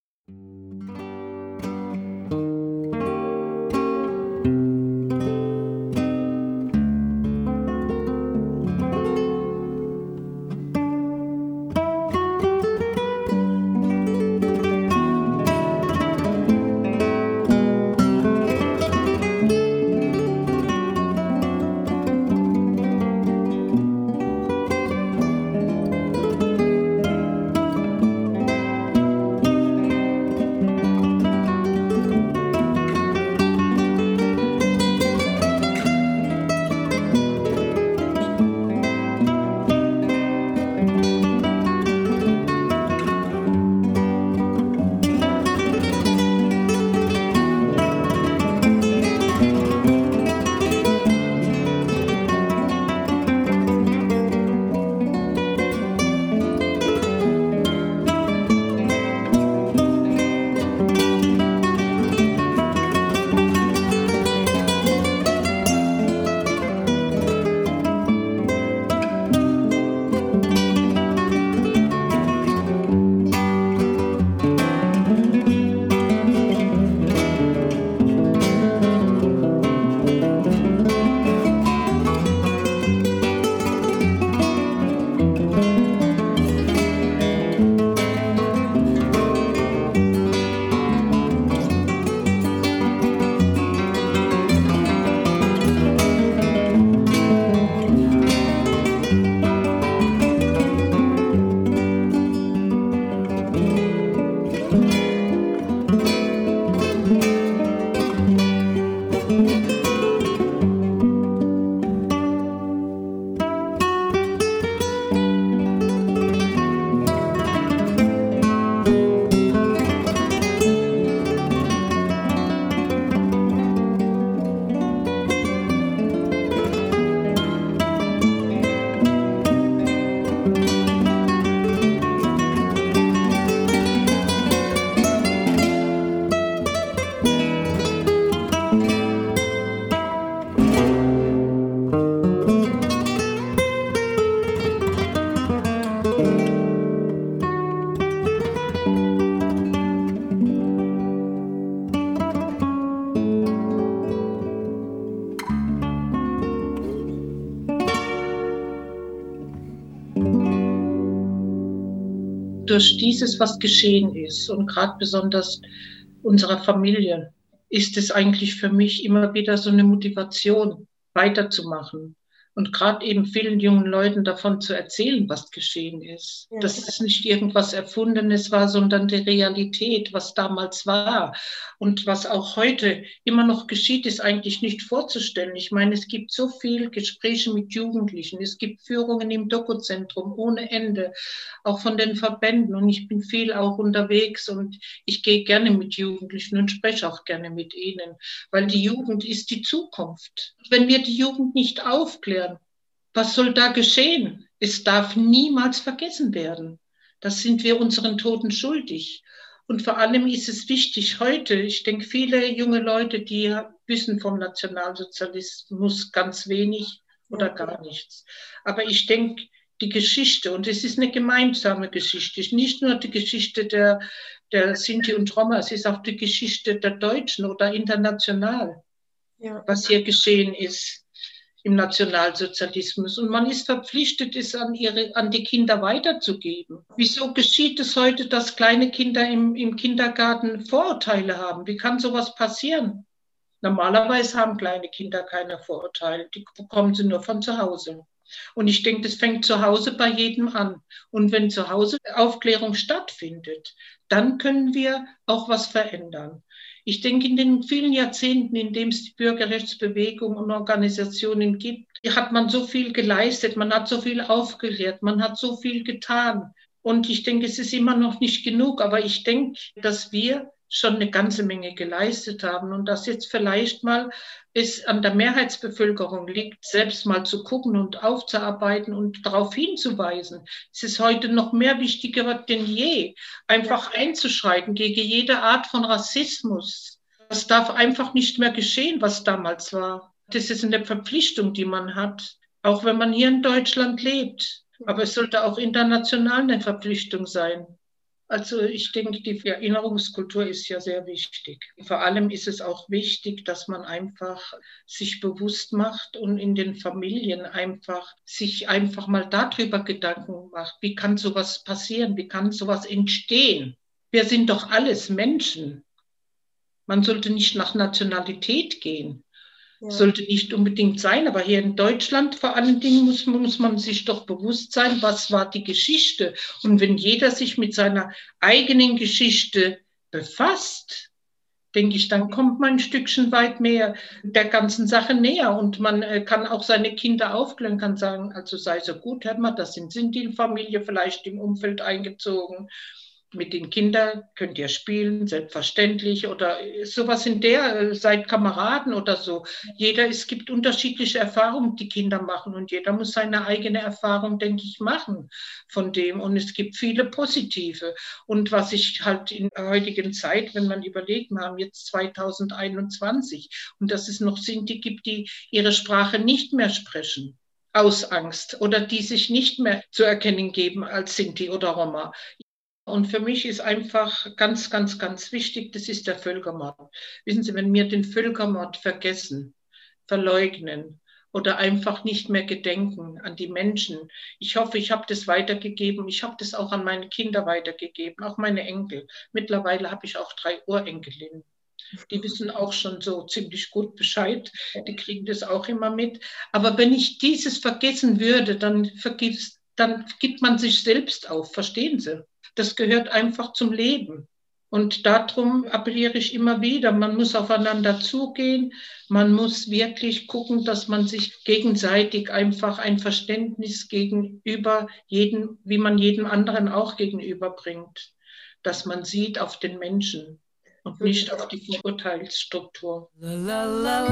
Durch dieses, was geschehen ist und gerade besonders unserer Familie, ist es eigentlich für mich immer wieder so eine Motivation, weiterzumachen und gerade eben vielen jungen Leuten davon zu erzählen, was geschehen ist. Ja. Dass es nicht irgendwas Erfundenes war, sondern die Realität, was damals war. Und was auch heute immer noch geschieht, ist eigentlich nicht vorzustellen. Ich meine, es gibt so viele Gespräche mit Jugendlichen, es gibt Führungen im Dokuzentrum ohne Ende, auch von den Verbänden. Und ich bin viel auch unterwegs und ich gehe gerne mit Jugendlichen und spreche auch gerne mit ihnen, weil die Jugend ist die Zukunft. Wenn wir die Jugend nicht aufklären, was soll da geschehen? Es darf niemals vergessen werden. Das sind wir unseren Toten schuldig. Und vor allem ist es wichtig heute, ich denke, viele junge Leute, die wissen vom Nationalsozialismus ganz wenig oder gar nichts. Aber ich denke, die Geschichte, und es ist eine gemeinsame Geschichte, nicht nur die Geschichte der, der Sinti und Roma, es ist auch die Geschichte der Deutschen oder international, ja. was hier geschehen ist im Nationalsozialismus. Und man ist verpflichtet, es an, ihre, an die Kinder weiterzugeben. Wieso geschieht es heute, dass kleine Kinder im, im Kindergarten Vorurteile haben? Wie kann sowas passieren? Normalerweise haben kleine Kinder keine Vorurteile, die bekommen sie nur von zu Hause. Und ich denke, das fängt zu Hause bei jedem an. Und wenn zu Hause Aufklärung stattfindet, dann können wir auch was verändern. Ich denke, in den vielen Jahrzehnten, in denen es die Bürgerrechtsbewegung und Organisationen gibt, hat man so viel geleistet, man hat so viel aufgeklärt, man hat so viel getan. Und ich denke, es ist immer noch nicht genug, aber ich denke, dass wir schon eine ganze Menge geleistet haben und dass jetzt vielleicht mal es an der Mehrheitsbevölkerung liegt, selbst mal zu gucken und aufzuarbeiten und darauf hinzuweisen. Es ist heute noch mehr wichtiger denn je, einfach einzuschreiten gegen jede Art von Rassismus. Das darf einfach nicht mehr geschehen, was damals war. Das ist eine Verpflichtung, die man hat, auch wenn man hier in Deutschland lebt. Aber es sollte auch international eine Verpflichtung sein. Also ich denke, die Erinnerungskultur ist ja sehr wichtig. Vor allem ist es auch wichtig, dass man einfach sich bewusst macht und in den Familien einfach sich einfach mal darüber Gedanken macht. Wie kann sowas passieren? Wie kann sowas entstehen? Wir sind doch alles Menschen. Man sollte nicht nach Nationalität gehen ja. sollte nicht unbedingt sein, aber hier in Deutschland vor allen Dingen muss, muss man sich doch bewusst sein, was war die Geschichte. Und wenn jeder sich mit seiner eigenen Geschichte befasst, denke ich, dann kommt man ein Stückchen weit mehr der ganzen Sache näher und man äh, kann auch seine Kinder aufklären, kann sagen, also sei so gut, hört mal, das sind, die Familie vielleicht im Umfeld eingezogen mit den Kindern könnt ihr spielen, selbstverständlich oder sowas in der, äh, seid Kameraden oder so. Jeder, es gibt unterschiedliche Erfahrungen, die Kinder machen und jeder muss seine eigene Erfahrung, denke ich, machen von dem und es gibt viele positive. Und was ich halt in der heutigen Zeit, wenn man überlegt, wir haben jetzt 2021 und dass es noch Sinti gibt, die ihre Sprache nicht mehr sprechen aus Angst oder die sich nicht mehr zu erkennen geben als Sinti oder Roma. Und für mich ist einfach ganz, ganz, ganz wichtig, das ist der Völkermord. Wissen Sie, wenn wir den Völkermord vergessen, verleugnen oder einfach nicht mehr gedenken an die Menschen, ich hoffe, ich habe das weitergegeben. Ich habe das auch an meine Kinder weitergegeben, auch meine Enkel. Mittlerweile habe ich auch drei Urenkelinnen. Die wissen auch schon so ziemlich gut Bescheid. Die kriegen das auch immer mit. Aber wenn ich dieses vergessen würde, dann, vergibst, dann gibt man sich selbst auf. Verstehen Sie? Das gehört einfach zum Leben. Und darum appelliere ich immer wieder, man muss aufeinander zugehen, man muss wirklich gucken, dass man sich gegenseitig einfach ein Verständnis gegenüber jedem, wie man jedem anderen auch gegenüberbringt, dass man sieht auf den Menschen und nicht auf die Verurteilsstruktur. La, la, la,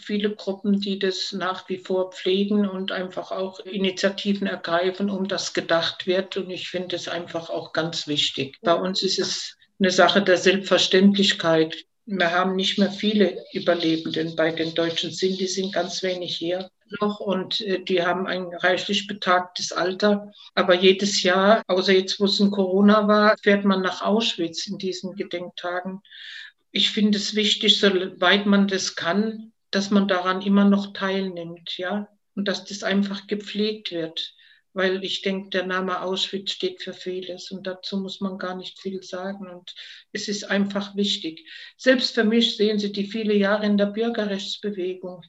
viele Gruppen, die das nach wie vor pflegen und einfach auch Initiativen ergreifen, um das gedacht wird. Und ich finde es einfach auch ganz wichtig. Bei uns ist es eine Sache der Selbstverständlichkeit. Wir haben nicht mehr viele Überlebenden bei den Deutschen sind, die sind ganz wenig hier noch und äh, die haben ein reichlich betagtes Alter. Aber jedes Jahr, außer jetzt, wo es in Corona war, fährt man nach Auschwitz in diesen Gedenktagen ich finde es wichtig, soweit man das kann, dass man daran immer noch teilnimmt, ja, und dass das einfach gepflegt wird weil ich denke, der Name Auschwitz steht für vieles und dazu muss man gar nicht viel sagen und es ist einfach wichtig. Selbst für mich sehen Sie die viele Jahre in der Bürgerrechtsbewegung.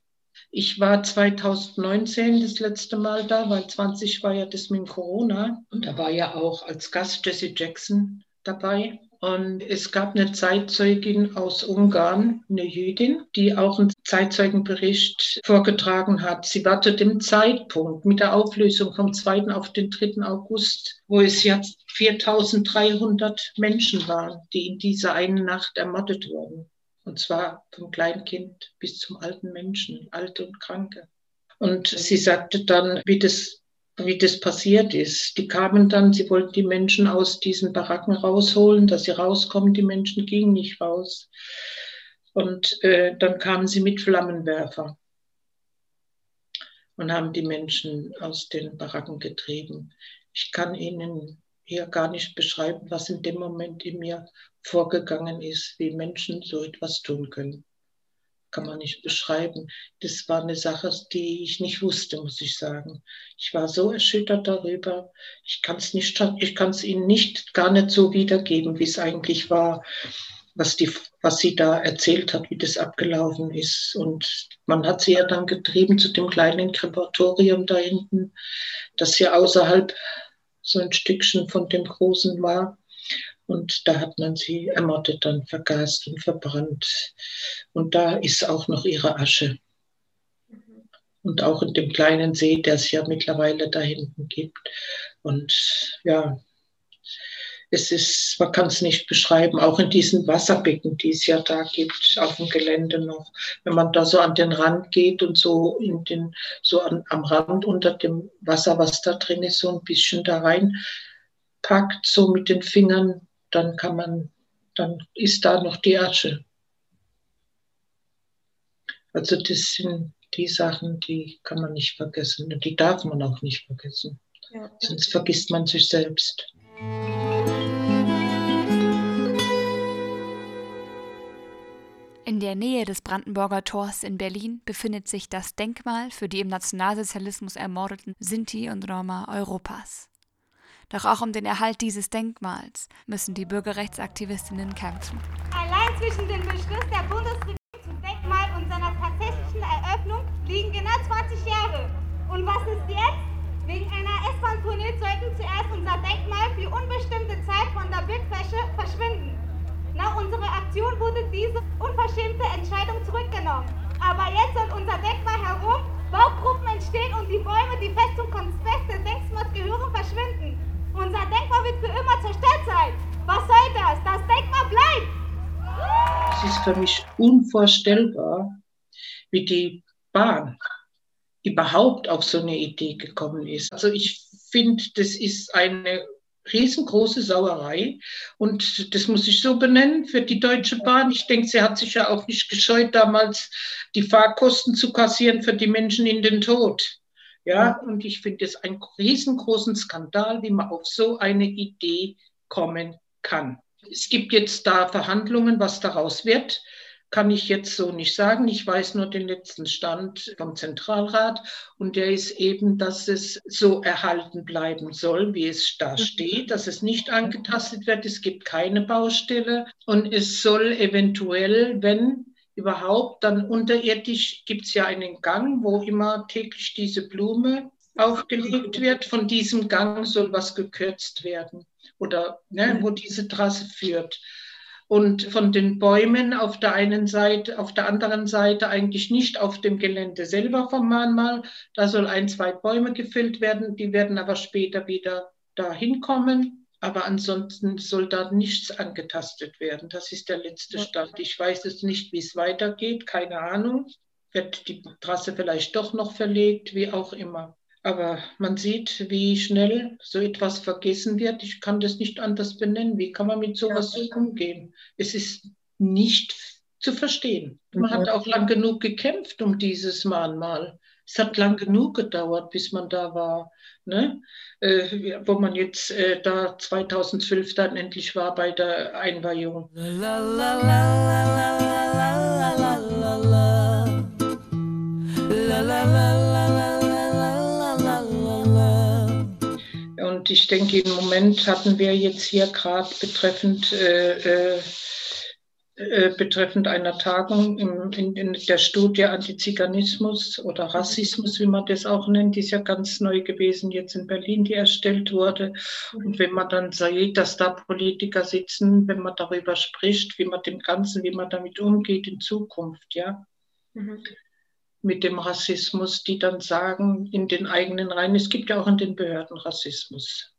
Ich war 2019 das letzte Mal da, weil 20 war ja das mit Corona und da war ja auch als Gast Jesse Jackson dabei. Und es gab eine Zeitzeugin aus Ungarn, eine Jüdin, die auch einen Zeitzeugenbericht vorgetragen hat. Sie war zu dem Zeitpunkt mit der Auflösung vom 2. auf den 3. August, wo es jetzt 4300 Menschen waren, die in dieser einen Nacht ermordet wurden. Und zwar vom Kleinkind bis zum alten Menschen, alte und kranke. Und sie sagte dann, wie das wie das passiert ist. Die kamen dann, sie wollten die Menschen aus diesen Baracken rausholen, dass sie rauskommen. Die Menschen gingen nicht raus. Und äh, dann kamen sie mit Flammenwerfer und haben die Menschen aus den Baracken getrieben. Ich kann Ihnen hier gar nicht beschreiben, was in dem Moment in mir vorgegangen ist, wie Menschen so etwas tun können kann man nicht beschreiben. Das war eine Sache, die ich nicht wusste, muss ich sagen. Ich war so erschüttert darüber. Ich kann es nicht, ich kann es Ihnen nicht, gar nicht so wiedergeben, wie es eigentlich war, was die, was sie da erzählt hat, wie das abgelaufen ist. Und man hat sie ja dann getrieben zu dem kleinen Krematorium da hinten, das ja außerhalb so ein Stückchen von dem großen war. Und da hat man sie ermordet, dann vergast und verbrannt. Und da ist auch noch ihre Asche. Und auch in dem kleinen See, der es ja mittlerweile da hinten gibt. Und ja, es ist, man kann es nicht beschreiben, auch in diesen Wasserbecken, die es ja da gibt, auf dem Gelände noch. Wenn man da so an den Rand geht und so in den, so an, am Rand unter dem Wasser, was da drin ist, so ein bisschen da rein packt, so mit den Fingern, dann kann man, dann ist da noch die Asche. Also das sind die Sachen, die kann man nicht vergessen und die darf man auch nicht vergessen. Ja. Sonst vergisst man sich selbst. In der Nähe des Brandenburger Tors in Berlin befindet sich das Denkmal für die im Nationalsozialismus ermordeten Sinti und Roma Europas. Doch auch um den Erhalt dieses Denkmals müssen die Bürgerrechtsaktivistinnen kämpfen. Allein zwischen dem Beschluss der Bundesregierung zum Denkmal und seiner tatsächlichen Eröffnung liegen genau 20 Jahre. Und was ist jetzt? Wegen einer S-Bahn-Tunnel sollten zuerst unser Denkmal für unbestimmte Zeit von der Bildfläche verschwinden. Nach unserer Aktion wurde diese unverschämte Entscheidung zurückgenommen. Aber jetzt soll unser Denkmal herum Baugruppen entstehen und die Bäume, die fest zum Konspekt des Denkmals gehören, verschwinden. Unser Denkmal wird für immer zerstört sein. Was soll das? Das Denkmal bleibt. Es ist für mich unvorstellbar, wie die Bahn überhaupt auf so eine Idee gekommen ist. Also ich finde, das ist eine riesengroße Sauerei und das muss ich so benennen für die Deutsche Bahn. Ich denke, sie hat sich ja auch nicht gescheut, damals die Fahrkosten zu kassieren für die Menschen in den Tod. Ja, und ich finde es einen riesengroßen Skandal, wie man auf so eine Idee kommen kann. Es gibt jetzt da Verhandlungen, was daraus wird, kann ich jetzt so nicht sagen. Ich weiß nur den letzten Stand vom Zentralrat und der ist eben, dass es so erhalten bleiben soll, wie es da steht, dass es nicht angetastet wird. Es gibt keine Baustelle und es soll eventuell, wenn überhaupt. Dann unterirdisch gibt es ja einen Gang, wo immer täglich diese Blume aufgelegt wird. Von diesem Gang soll was gekürzt werden oder ne, wo diese Trasse führt. Und von den Bäumen auf der einen Seite, auf der anderen Seite eigentlich nicht auf dem Gelände selber vom Mahnmal. Da soll ein, zwei Bäume gefällt werden, die werden aber später wieder dahin kommen. Aber ansonsten soll da nichts angetastet werden. Das ist der letzte Stand. Ich weiß jetzt nicht, wie es weitergeht, keine Ahnung. Wird die Trasse vielleicht doch noch verlegt, wie auch immer. Aber man sieht, wie schnell so etwas vergessen wird. Ich kann das nicht anders benennen. Wie kann man mit sowas so umgehen? Es ist nicht zu verstehen. Man hat auch lang genug gekämpft um dieses Mahnmal. Es hat lang genug gedauert, bis man da war. Ne? Äh, wo man jetzt äh, da 2012 dann endlich war bei der Einweihung. Und ich denke, im Moment hatten wir jetzt hier gerade betreffend äh, äh, betreffend einer Tagung im, in, in, der Studie Antiziganismus oder Rassismus, wie man das auch nennt, die ist ja ganz neu gewesen, jetzt in Berlin, die erstellt wurde. Und wenn man dann sieht, dass da Politiker sitzen, wenn man darüber spricht, wie man dem Ganzen, wie man damit umgeht in Zukunft, ja. Mhm. Mit dem Rassismus, die dann sagen, in den eigenen Reihen, es gibt ja auch in den Behörden Rassismus.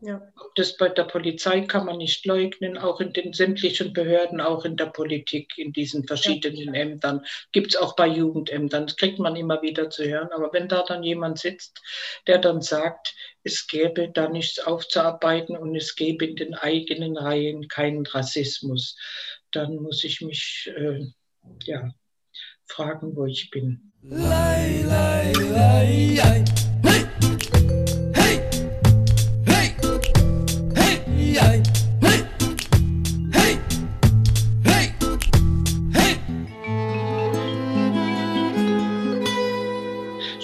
Ja. Das bei der Polizei kann man nicht leugnen, auch in den sämtlichen Behörden, auch in der Politik, in diesen verschiedenen ja. Ämtern. Gibt es auch bei Jugendämtern, das kriegt man immer wieder zu hören. Aber wenn da dann jemand sitzt, der dann sagt, es gäbe da nichts aufzuarbeiten und es gäbe in den eigenen Reihen keinen Rassismus, dann muss ich mich äh, ja, fragen, wo ich bin. Lei, lei, lei,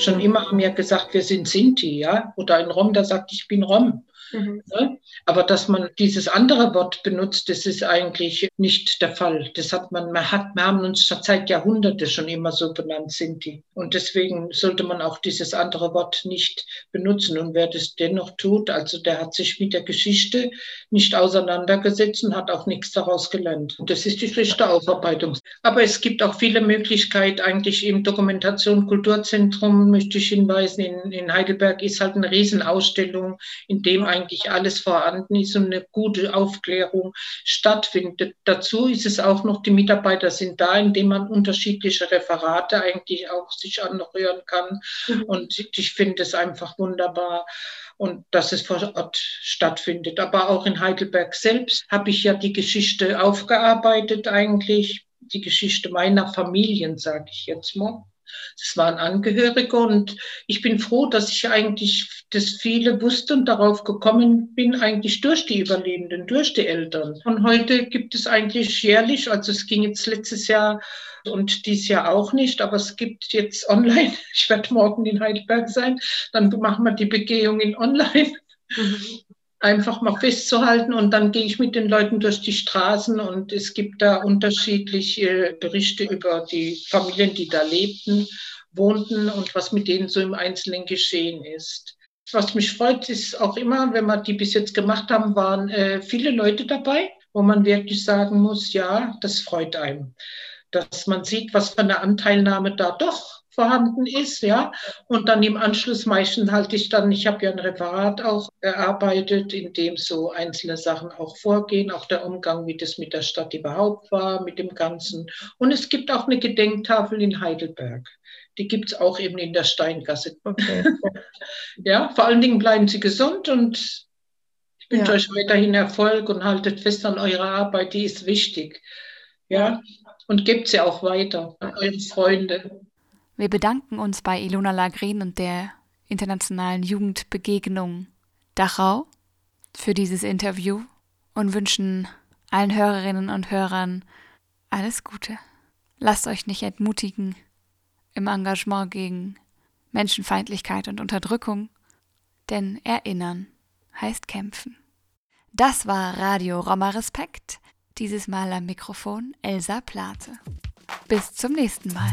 Schon immer haben wir gesagt, wir sind Sinti, ja. Oder ein Rom, der sagt, ich bin Rom. Mhm. Ne? Aber dass man dieses andere Wort benutzt, das ist eigentlich nicht der Fall. Das hat man, man hat, wir haben uns seit Jahrhunderten schon immer so benannt, Sinti. Und deswegen sollte man auch dieses andere Wort nicht benutzen. Und wer das dennoch tut, also der hat sich mit der Geschichte nicht auseinandergesetzt und hat auch nichts daraus gelernt. Und das ist die schlechte Aufarbeitung. Aber es gibt auch viele Möglichkeiten, eigentlich im Dokumentation Kulturzentrum, möchte ich hinweisen, in, in Heidelberg ist halt eine Riesenausstellung, in dem eigentlich eigentlich alles vorhanden ist und eine gute Aufklärung stattfindet. Dazu ist es auch noch, die Mitarbeiter sind da, indem man unterschiedliche Referate eigentlich auch sich anhören kann. Mhm. Und ich finde es einfach wunderbar und dass es vor Ort stattfindet. Aber auch in Heidelberg selbst habe ich ja die Geschichte aufgearbeitet eigentlich, die Geschichte meiner Familien, sage ich jetzt mal. Das waren Angehörige und ich bin froh, dass ich eigentlich das viele wusste und darauf gekommen bin, eigentlich durch die Überlebenden, durch die Eltern. Und heute gibt es eigentlich jährlich, also es ging jetzt letztes Jahr und dies Jahr auch nicht, aber es gibt jetzt online, ich werde morgen in Heidelberg sein, dann machen wir die Begehung in online. Mhm einfach mal festzuhalten. Und dann gehe ich mit den Leuten durch die Straßen und es gibt da unterschiedliche Berichte über die Familien, die da lebten, wohnten und was mit denen so im Einzelnen geschehen ist. Was mich freut, ist auch immer, wenn wir die bis jetzt gemacht haben, waren äh, viele Leute dabei, wo man wirklich sagen muss, ja, das freut einem. Dass man sieht, was für eine Anteilnahme da doch vorhanden ist, ja. Und dann im Anschluss meistens halte ich dann, ich habe ja ein Referat auch erarbeitet, in dem so einzelne Sachen auch vorgehen, auch der Umgang, wie das mit der Stadt überhaupt war, mit dem Ganzen. Und es gibt auch eine Gedenktafel in Heidelberg. Die gibt es auch eben in der Steingasse. Okay. ja, vor allen Dingen bleiben Sie gesund und ich wünsche ja. euch weiterhin Erfolg und haltet fest an eurer Arbeit, die ist wichtig. Ja, und gebt sie auch weiter an eure Freunde. Wir bedanken uns bei Ilona Lagrin und der Internationalen Jugendbegegnung Dachau für dieses Interview und wünschen allen Hörerinnen und Hörern alles Gute. Lasst euch nicht entmutigen im Engagement gegen Menschenfeindlichkeit und Unterdrückung, denn erinnern heißt kämpfen. Das war Radio Roma Respekt, dieses Mal am Mikrofon Elsa Plate. Bis zum nächsten Mal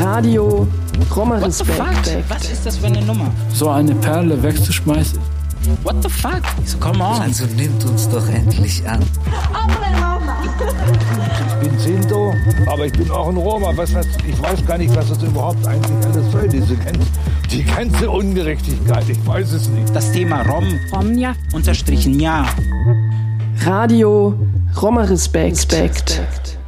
Radio Roma Respekt. Was ist das für eine Nummer? So eine Perle wegzuschmeißen. What the fuck? So, come on. Also nimmt uns doch endlich an. Ich bin Sinto, aber ich bin auch ein Roma. Was das, ich weiß gar nicht, was das überhaupt eigentlich alles soll, diese ganze, die ganze Ungerechtigkeit. Ich weiß es nicht. Das Thema Rom, Romja, unterstrichen ja. Radio Roma Respekt. Respekt.